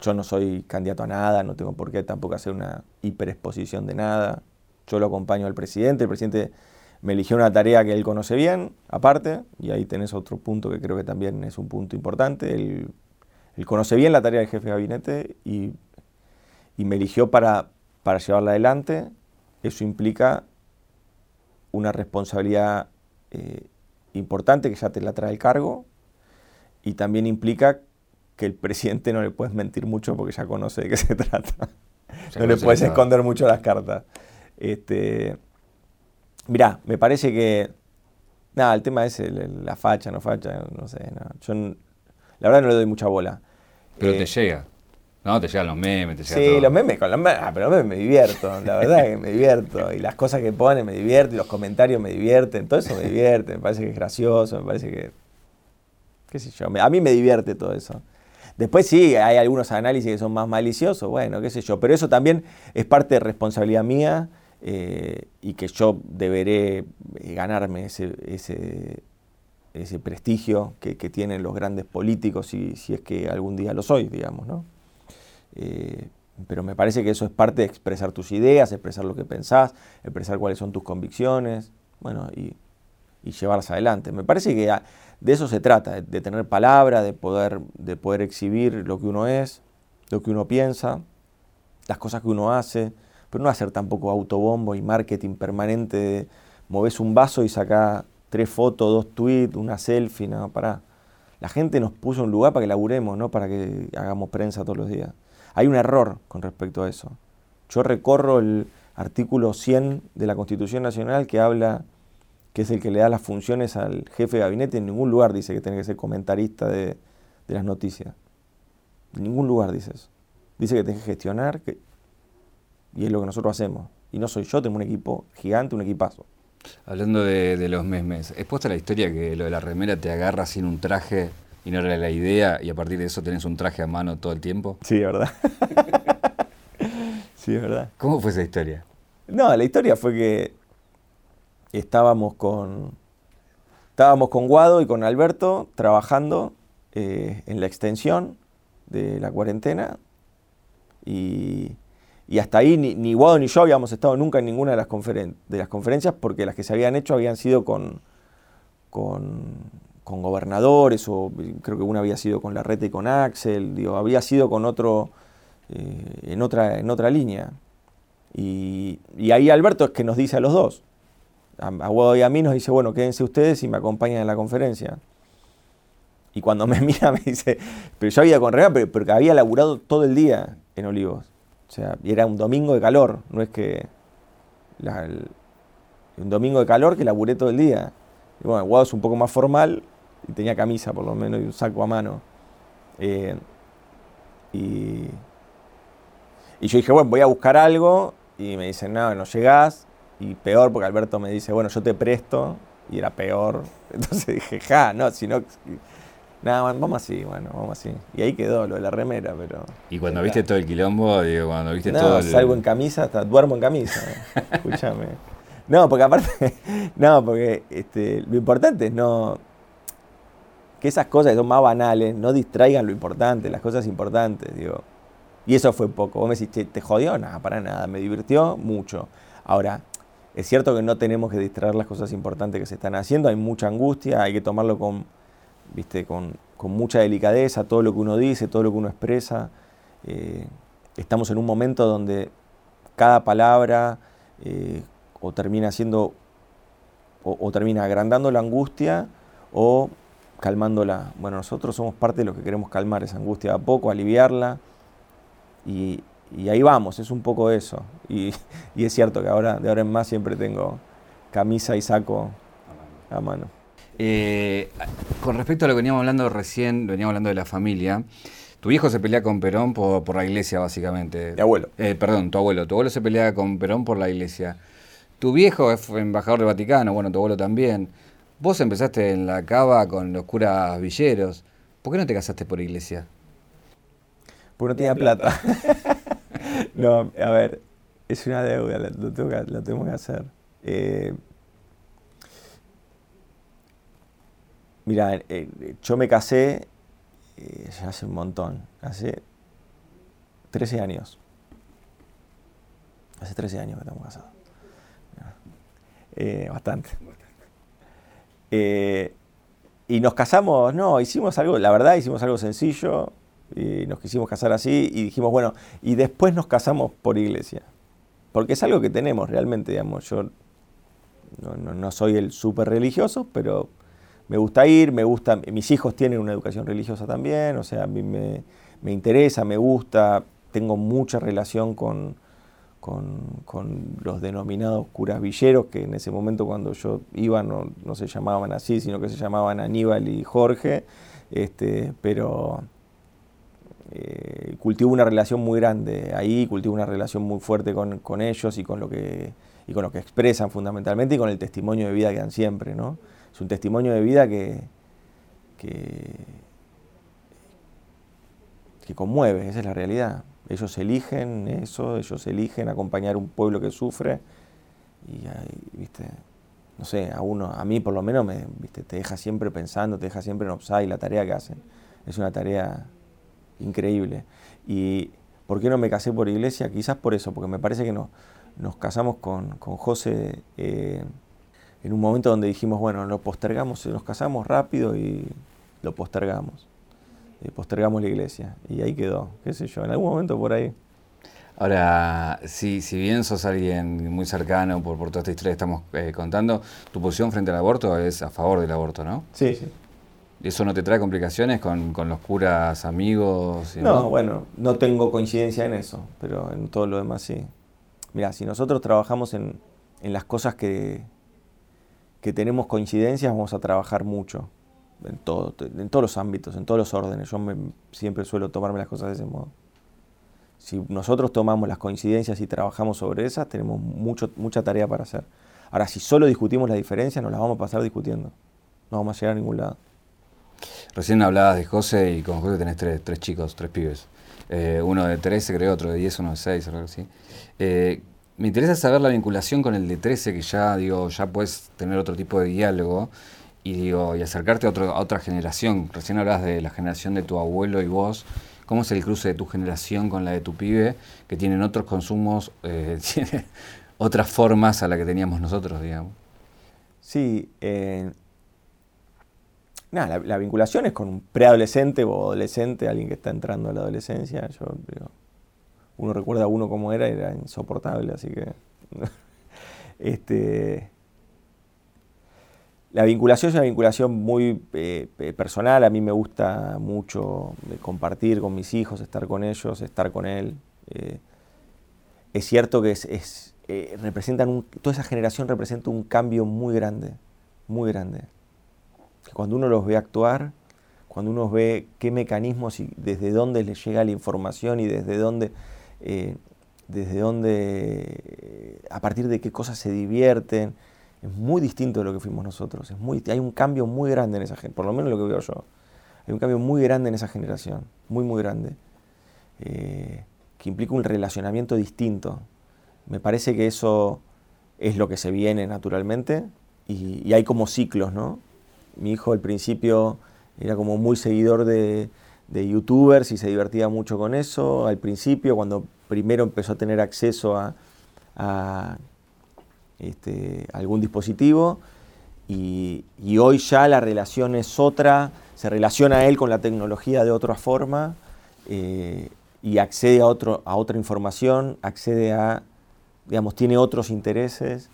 yo no soy candidato a nada, no tengo por qué tampoco hacer una hiperexposición de nada. Yo lo acompaño al presidente, el presidente me eligió una tarea que él conoce bien, aparte, y ahí tenés otro punto que creo que también es un punto importante. Él, conoce bien la tarea del jefe de gabinete y, me eligió para, para llevarla adelante. Eso implica una responsabilidad eh, importante que ya te la trae el cargo y también implica que el presidente no le puedes mentir mucho porque ya conoce de qué se trata. no le puedes esconder mucho las cartas. Este, mirá, me parece que. Nada, el tema es la facha, no facha, no sé. Yo la verdad no le doy mucha bola. Pero te eh, llega. No, te llegan los memes, te llega Sí, los memes, con los memes, ah, pero los memes me divierto, la verdad que me divierto. Y las cosas que ponen me divierten, y los comentarios me divierten, todo eso me divierte, me parece que es gracioso, me parece que. qué sé yo, a mí me divierte todo eso. Después sí, hay algunos análisis que son más maliciosos, bueno, qué sé yo, pero eso también es parte de responsabilidad mía eh, y que yo deberé eh, ganarme ese, ese, ese prestigio que, tienen los grandes políticos, si, si, es que algún día lo soy, digamos, ¿no? Eh, pero me parece que eso es parte de expresar tus ideas, expresar lo que pensás, expresar cuáles son tus convicciones, bueno, y, llevarlas adelante. Me parece que de eso se trata, de, tener palabra, de poder, de poder exhibir lo que uno es, lo que uno piensa, las cosas que uno hace, pero no hacer tampoco autobombo y marketing permanente de moves un vaso y saca tres fotos, dos tweets, una selfie, nada, para. La gente nos puso un lugar para que laburemos, no para que hagamos prensa todos los días. Hay un error con respecto a eso. Yo recorro el artículo 100 de la Constitución Nacional que habla que es el que le da las funciones al jefe de gabinete, en ningún lugar dice que tiene que ser comentarista de, las noticias. En ningún lugar dice eso. Dice que tiene que gestionar, y es lo que nosotros hacemos. Y no soy yo, tengo un equipo gigante, un equipazo. Hablando de, los memes, ¿es puesta la historia que lo de la remera te agarra sin un traje y no era la idea y a partir de eso tenés un traje a mano todo el tiempo? Sí, verdad. sí, es verdad. ¿Cómo fue esa historia? No, la historia fue que estábamos con, estábamos con Guado y con Alberto trabajando eh, en la extensión de la cuarentena y, hasta ahí ni, ni, Guado ni yo habíamos estado nunca en ninguna de las, de las conferencias porque las que se habían hecho habían sido con, con, gobernadores o creo que una había sido con Larreta y con Axel, digo, había sido con otro, eh, en, otra, en otra línea. Y, y ahí Alberto es que nos dice a los dos, a, Guado y a mí nos dice, bueno, quédense ustedes y me acompañan en la conferencia. Y cuando me mira me dice, pero yo había con pero, pero había laburado todo el día en Olivos. O sea, y era un domingo de calor, no es que... un domingo de calor que laburé todo el día. Y bueno, Guado es un poco más formal y tenía camisa por lo menos y un saco a mano. Eh, y, y yo dije, bueno, voy a buscar algo. Y me dicen, no, no llegás. Y peor porque Alberto me dice, bueno, yo te presto. Y era peor. Entonces dije, ja, no, si no... Nada, vamos así, bueno, vamos así. Y ahí quedó lo de la remera, pero... Y cuando viste todo el quilombo, digo, cuando viste todo el... salgo en camisa, hasta duermo en camisa. Escúchame. No, porque aparte, no, porque este, lo importante es no... Que esas cosas que son más banales no distraigan lo importante, las cosas importantes, digo. Y eso fue poco. Vos me decís, ¿te jodió? Nada, para nada. Me divirtió mucho. Ahora, es cierto que no tenemos que distraer las cosas importantes que se están haciendo, hay mucha angustia, hay que tomarlo con, ¿viste? con, mucha delicadeza, todo lo que uno dice, todo lo que uno expresa. Eh, estamos en un momento donde cada palabra eh, o termina siendo, o, termina agrandando la angustia o calmándola. Bueno, nosotros somos parte de los que queremos calmar esa angustia a poco, aliviarla y, y ahí vamos, es un poco eso. Y, es cierto que ahora, de ahora en más, siempre tengo camisa y saco a mano. Eh, con respecto a lo que veníamos hablando recién, veníamos hablando de la familia, Tu viejo se pelea con Perón por, la iglesia, básicamente. Mi abuelo. Eh, perdón, tu abuelo. Tu abuelo se pelea con Perón por la iglesia. Tu viejo fue embajador del Vaticano, bueno, tu abuelo también. Vos empezaste en la cava con los curas villeros. ¿Por qué no te casaste por iglesia? Porque no tenía plata. no, a ver, es una deuda, lo, tengo que, lo tengo que hacer. Eh, mira, eh, yo me casé eh, hace un montón, hace 13 años. Hace 13 años que estamos casados. bastante. y nos casamos, no, hicimos algo, la verdad hicimos algo sencillo, y nos quisimos casar así y dijimos, bueno, y después nos casamos por iglesia. Porque es algo que tenemos realmente, digamos. Yo no, soy el súper religioso, pero me gusta ir, me gusta. Mis hijos tienen una educación religiosa también, o sea, a mí me, interesa, me gusta, tengo mucha relación con, con, los denominados curas villeros, que en ese momento cuando yo iba no, no se llamaban así, sino que se llamaban Aníbal y Jorge. Este, pero eh, cultivo una relación muy grande ahí, cultivo una relación muy fuerte con, ellos y con, lo que, y con lo que expresan fundamentalmente y con el testimonio de vida que dan siempre. ¿no? Es un testimonio de vida que, que, conmueve, esa es la realidad. Ellos eligen eso, ellos eligen acompañar un pueblo que sufre y, viste, no sé, a uno, a mí por lo menos me, viste, te deja siempre pensando, te deja siempre en offside la tarea que hacen. Es una tarea increíble. ¿Y por qué no me casé por iglesia? Quizás por eso, porque me parece que no, nos casamos con, con José eh, en un momento donde dijimos, bueno, lo postergamos, nos casamos rápido y lo postergamos. Y postergamos la iglesia. Y ahí quedó, qué sé yo, en algún momento por ahí. Ahora, si, si bien sos alguien muy cercano por, por toda esta historia que estamos eh, contando, tu posición frente al aborto es a favor del aborto, ¿no? Sí, sí. ¿Eso no te trae complicaciones con, los curas amigos? no, bueno, no tengo coincidencia en eso, pero en todo lo demás sí. Mira, si nosotros trabajamos en, las cosas que, que tenemos coincidencias, vamos a trabajar mucho. En, todo, en todos los ámbitos, en todos los órdenes. Yo siempre suelo tomarme las cosas de ese modo. Si nosotros tomamos las coincidencias y trabajamos sobre esas, tenemos mucho, mucha tarea para hacer. Ahora, si solo discutimos las diferencias, nos las vamos a pasar discutiendo. No vamos a llegar a ningún lado. Recién hablabas de José y con José tenés tres, tres chicos, tres pibes. Eh, uno de 13, creo, otro de 10, uno de 6, algo así. Eh, me interesa saber la vinculación con el de 13, que ya, digo, ya puedes tener otro tipo de diálogo y, digo, y acercarte a, otra generación. Recién hablabas de la generación de tu abuelo y vos. ¿Cómo es el cruce de tu generación con la de tu pibe, que tienen otros consumos, eh, otras formas a las que teníamos nosotros, digamos? Sí, eh, Nada, la, vinculación es con un preadolescente o adolescente, alguien que está entrando a la adolescencia. Yo uno recuerda a uno como era, era insoportable, así que. este, la vinculación es una vinculación muy eh, personal. A mí me gusta mucho eh, compartir con mis hijos, estar con ellos, estar con él. Eh, es cierto que es, representan toda esa generación representa un cambio muy grande, muy grande cuando uno los ve actuar, cuando uno ve qué mecanismos y desde dónde les llega la información y desde dónde, eh, desde dónde, eh, a partir de qué cosas se divierten, es muy distinto de lo que fuimos nosotros. Es muy, hay un cambio muy grande en esa gente, por lo menos lo que veo yo. Hay un cambio muy grande en esa generación, muy, muy grande, eh, que implica un relacionamiento distinto. Me parece que eso es lo que se viene naturalmente y, y hay como ciclos, ¿no? mi hijo al principio era como muy seguidor de, youtubers y se divertía mucho con eso. Al principio, cuando primero empezó a tener acceso a, este, algún dispositivo, y, hoy ya la relación es otra, se relaciona él con la tecnología de otra forma eh, y accede a, otro, a otra información, accede a, digamos, tiene otros intereses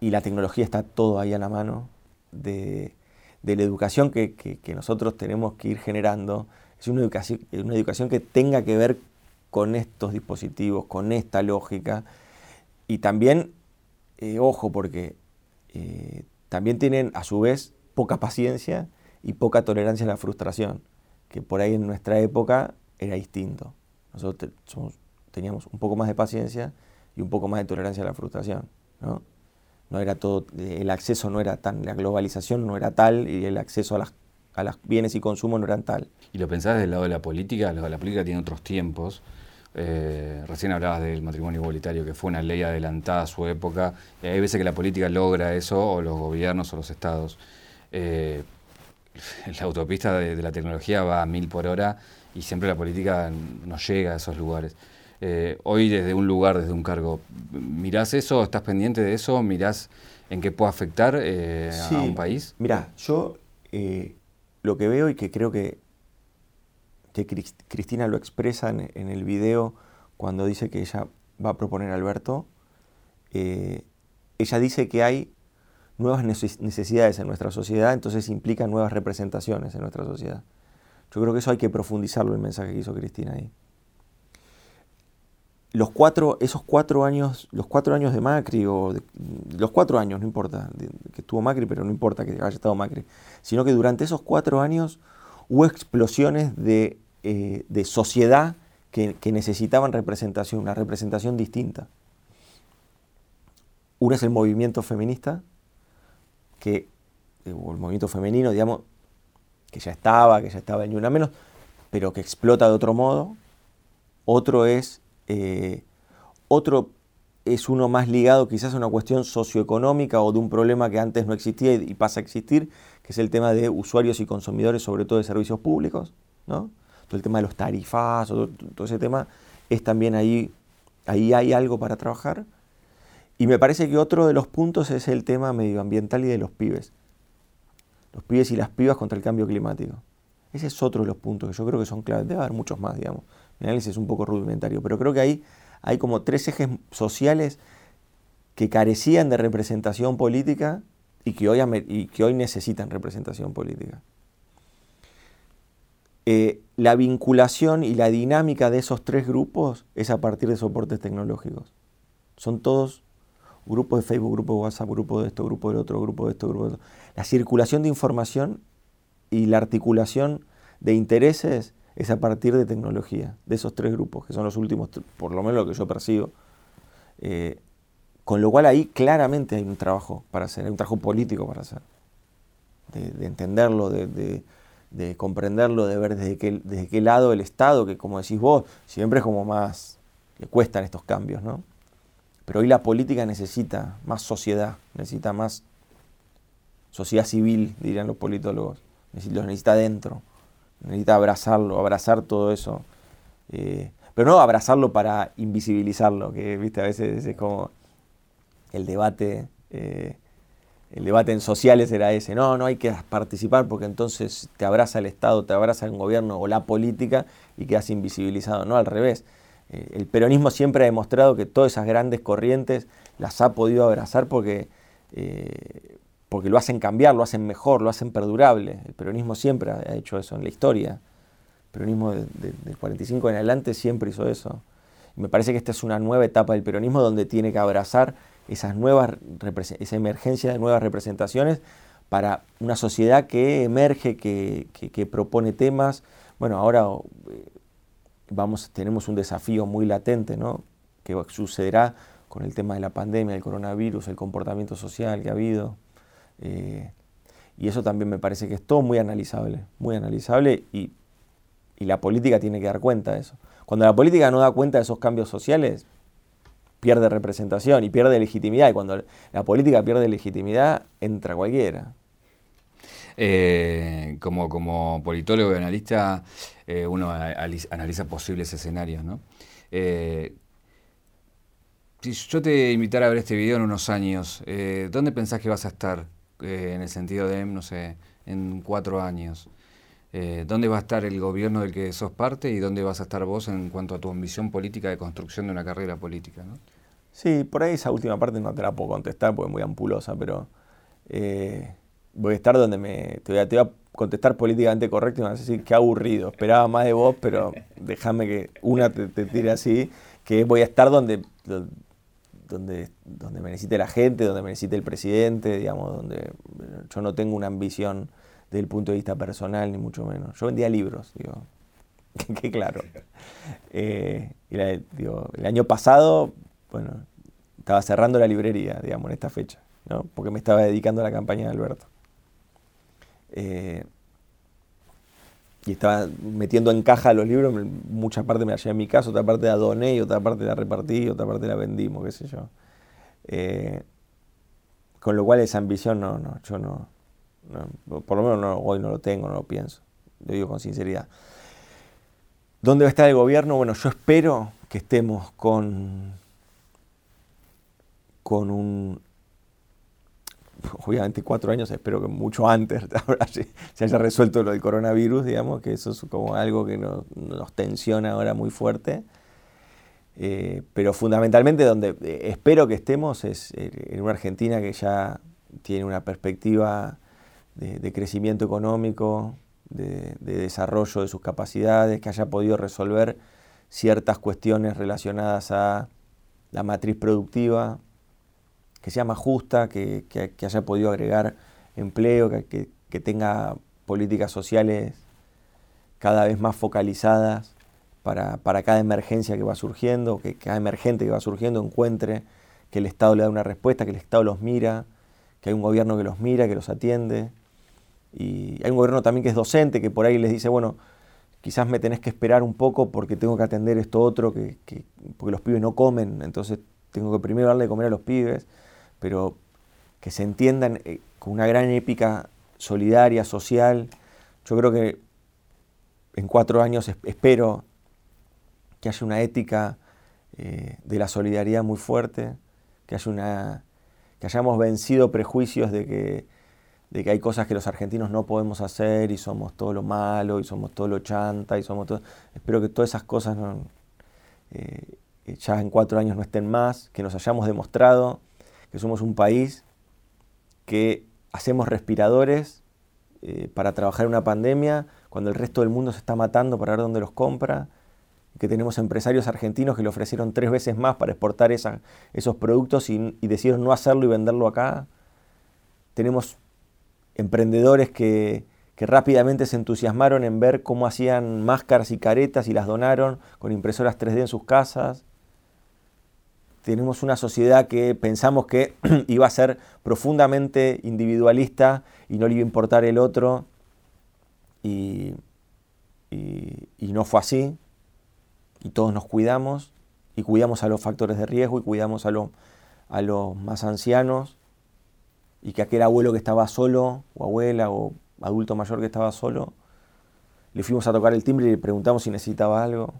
y la tecnología está todo ahí a la mano de, la educación que, nosotros tenemos que ir generando es una educación, una educación que tenga que ver con estos dispositivos, con esta lógica. Y también, eh, ojo, porque eh, también tienen a su vez poca paciencia y poca tolerancia a la frustración. que por ahí en nuestra época era distinto. Nosotros teníamos un poco más de paciencia y un poco más de tolerancia a la frustración. No era todo, el acceso no era tan, la globalización no era tal y el acceso a las, a bienes y consumo no eran tal. ¿Y lo pensás del lado de la política? La política tiene otros tiempos. Eh, recién hablabas del matrimonio igualitario, que fue una ley adelantada a su época. Y hay veces que la política logra eso, o los gobiernos o los estados. Eh, la autopista de, la tecnología va a mil por hora y siempre la política no llega a esos lugares. Eh, hoy desde un lugar, desde un cargo, ¿mirás eso? ¿Estás pendiente de eso? ¿Mirás en qué puede afectar a un país? Mira, yo lo que veo y que creo que que Cristina lo expresa en, el video cuando dice que ella va a proponer a Alberto. Eh, ella dice que hay nuevas necesidades en nuestra sociedad, entonces implica nuevas representaciones en nuestra sociedad. Yo creo que eso hay que profundizarlo, el mensaje que hizo Cristina ahí. Los cuatro, esos cuatro años, los cuatro años de Macri, o los cuatro años, no importa, que estuvo Macri, pero no importa que haya estado Macri, sino que durante esos cuatro años hubo explosiones de, eh, sociedad que, necesitaban representación, una representación distinta. Una es el movimiento feminista, que, eh, el movimiento femenino, digamos, que ya estaba, que ya estaba en una menos, pero que explota de otro modo. Otro es, eh, otro es uno más ligado quizás a una cuestión socioeconómica o de un problema que antes no existía y pasa a existir, que es el tema de usuarios y consumidores, sobre todo de servicios públicos, ¿no? Todo el tema de los tarifas, todo, ese tema, es también ahí, ahí hay algo para trabajar. Y me parece que otro de los puntos es el tema medioambiental y de los pibes. Los pibes y las pibas contra el cambio climático. Ese es otro de los puntos que yo creo que son claves. Debe haber muchos más, digamos. Es un poco rudimentario, pero creo que ahí hay como tres ejes sociales que carecían de representación política y que hoy, y que hoy necesitan representación política. Eh, la vinculación y la dinámica de esos tres grupos es a partir de soportes tecnológicos. Son todos grupos de Facebook, grupo de WhatsApp, grupo de esto, grupo del otro, grupo de esto, grupo de otro. La circulación de información y la articulación de intereses es a partir de tecnología, de esos tres grupos, que son los últimos, por lo menos lo que yo percibo. Eh, con lo cual ahí claramente hay un trabajo para hacer, hay un trabajo político para hacer, de, entenderlo, de, comprenderlo, de ver desde qué, desde qué lado el Estado, que como decís vos, siempre es como más, le cuestan estos cambios, ¿no? Pero hoy la política necesita más sociedad, necesita más sociedad civil, dirían los politólogos, los necesita dentro, necesita abrazarlo, abrazar todo eso. Eh, pero no abrazarlo para invisibilizarlo, que viste a veces es como el debate, eh, el debate en sociales era ese, no, no hay que participar porque entonces te abraza el Estado, te abraza el gobierno o la política y quedas invisibilizado, no al revés. Eh, el peronismo siempre ha demostrado que todas esas grandes corrientes las ha podido abrazar porque, porque lo hacen cambiar, lo hacen mejor, lo hacen perdurable. El peronismo siempre ha hecho eso en la historia. El peronismo del 45 en adelante siempre hizo eso. Y me parece que esta es una nueva etapa del peronismo donde tiene que abrazar esas nuevas, esa emergencia de nuevas representaciones para una sociedad que emerge, que, propone temas. Bueno, ahora eh, vamos, tenemos un desafío muy latente, ¿no? que sucederá con el tema de la pandemia, el coronavirus, el comportamiento social que ha habido. Eh, y eso también me parece que es todo muy analizable, muy analizable y, y la política tiene que dar cuenta de eso. Cuando la política no da cuenta de esos cambios sociales, pierde representación y pierde legitimidad. Y cuando la política pierde legitimidad, entra cualquiera. Eh, como, como politólogo y analista, eh, uno analiza posibles escenarios, ¿no? Si yo te invitara a ver este video en unos años, ¿dónde pensás que vas a estar? En el sentido de, no sé, en cuatro años. ¿Dónde va a estar el gobierno del que sos parte y dónde vas a estar vos en cuanto a tu ambición política de construcción de una carrera política? Sí, por ahí esa última parte no te la puedo contestar porque es muy ampulosa, pero eh, voy a estar donde me. Te voy, a, contestar políticamente correcto y me vas a decir qué aburrido. Esperaba más de vos, pero déjame que una te, tire así, que voy a estar donde, donde me necesite la gente, donde me necesite el presidente, digamos, donde yo no tengo una ambición desde el punto de vista personal, ni mucho menos. Yo vendía libros, digo, que claro. Eh, el año pasado, bueno, estaba cerrando la librería, digamos, en esta fecha, ¿no? porque me estaba dedicando a la campaña de Alberto. Eh, y estaba metiendo en caja los libros, mucha parte me la llevé en mi casa, otra parte la doné, y otra parte la repartí, otra parte la vendimos, qué sé yo. Eh, con lo cual esa ambición no, no, yo no, por lo menos hoy no lo tengo, no lo pienso, lo digo con sinceridad. ¿Dónde va a estar el gobierno? Bueno, yo espero que estemos con, con un obviamente cuatro años, espero que mucho antes ahora se, haya resuelto lo del coronavirus, digamos, que eso es como algo que nos, tensiona ahora muy fuerte. Eh, pero fundamentalmente donde eh, espero que estemos es eh, en una Argentina que ya tiene una perspectiva de, crecimiento económico, de, de, desarrollo de sus capacidades, que haya podido resolver ciertas cuestiones relacionadas a la matriz productiva, que sea más justa, que, haya podido agregar empleo, que, tenga políticas sociales cada vez más focalizadas para, cada emergencia que va surgiendo, que cada emergente que va surgiendo encuentre que el Estado le da una respuesta, que el Estado los mira, que hay un gobierno que los mira, que los atiende. Y hay un gobierno también que es docente, que por ahí les dice, bueno, quizás me tenés que esperar un poco porque tengo que atender esto otro, que, porque los pibes no comen, entonces tengo que primero darle de comer a los pibes pero que se entiendan eh, con una gran épica solidaria, social. Yo creo que en cuatro años espero que haya una ética eh, de la solidaridad muy fuerte, que, haya una, que hayamos vencido prejuicios de que, de que hay cosas que los argentinos no podemos hacer y somos todo lo malo y somos todo lo chanta y somos todo... Espero que todas esas cosas eh, ya en cuatro años no estén más, que nos hayamos demostrado que somos un país que hacemos respiradores eh, para trabajar una pandemia cuando el resto del mundo se está matando para ver dónde los compra, que tenemos empresarios argentinos que le ofrecieron tres veces más para exportar esos productos y, decidieron no hacerlo y venderlo acá. Tenemos emprendedores que, que rápidamente se entusiasmaron en ver cómo hacían máscaras y caretas y las donaron con impresoras 3D en sus casas tenemos una sociedad que pensamos que iba a ser profundamente individualista y no le iba a importar el otro. Y, no fue así. Y todos nos cuidamos. Y cuidamos a los factores de riesgo y cuidamos a, a los más ancianos. Y que aquel abuelo que estaba solo o abuela o adulto mayor que estaba solo le fuimos a tocar el timbre y le preguntamos si necesitaba algo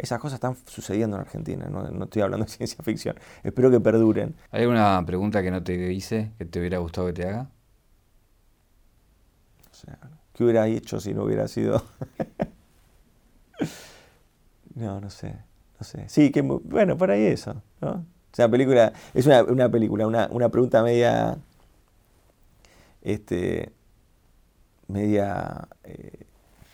esas cosas están sucediendo en Argentina, no, estoy hablando de ciencia ficción. Espero que perduren. ¿Hay alguna pregunta que no te hice, que te hubiera gustado que te haga? O sea, ¿qué hubiera hecho si no hubiera sido? no, no sé, no sé. Sí, que bueno, por ahí eso, ¿no? O sea, película, es una, película, una, una pregunta media, este, media eh,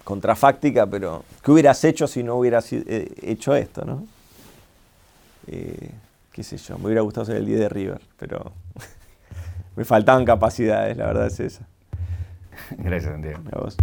contrafáctica, pero ¿qué hubieras hecho si no hubieras eh, hecho esto, no? Eh, qué sé yo, me hubiera gustado ser el día de River, pero me faltaban capacidades, la verdad es esa. Gracias, Santiago. A vos.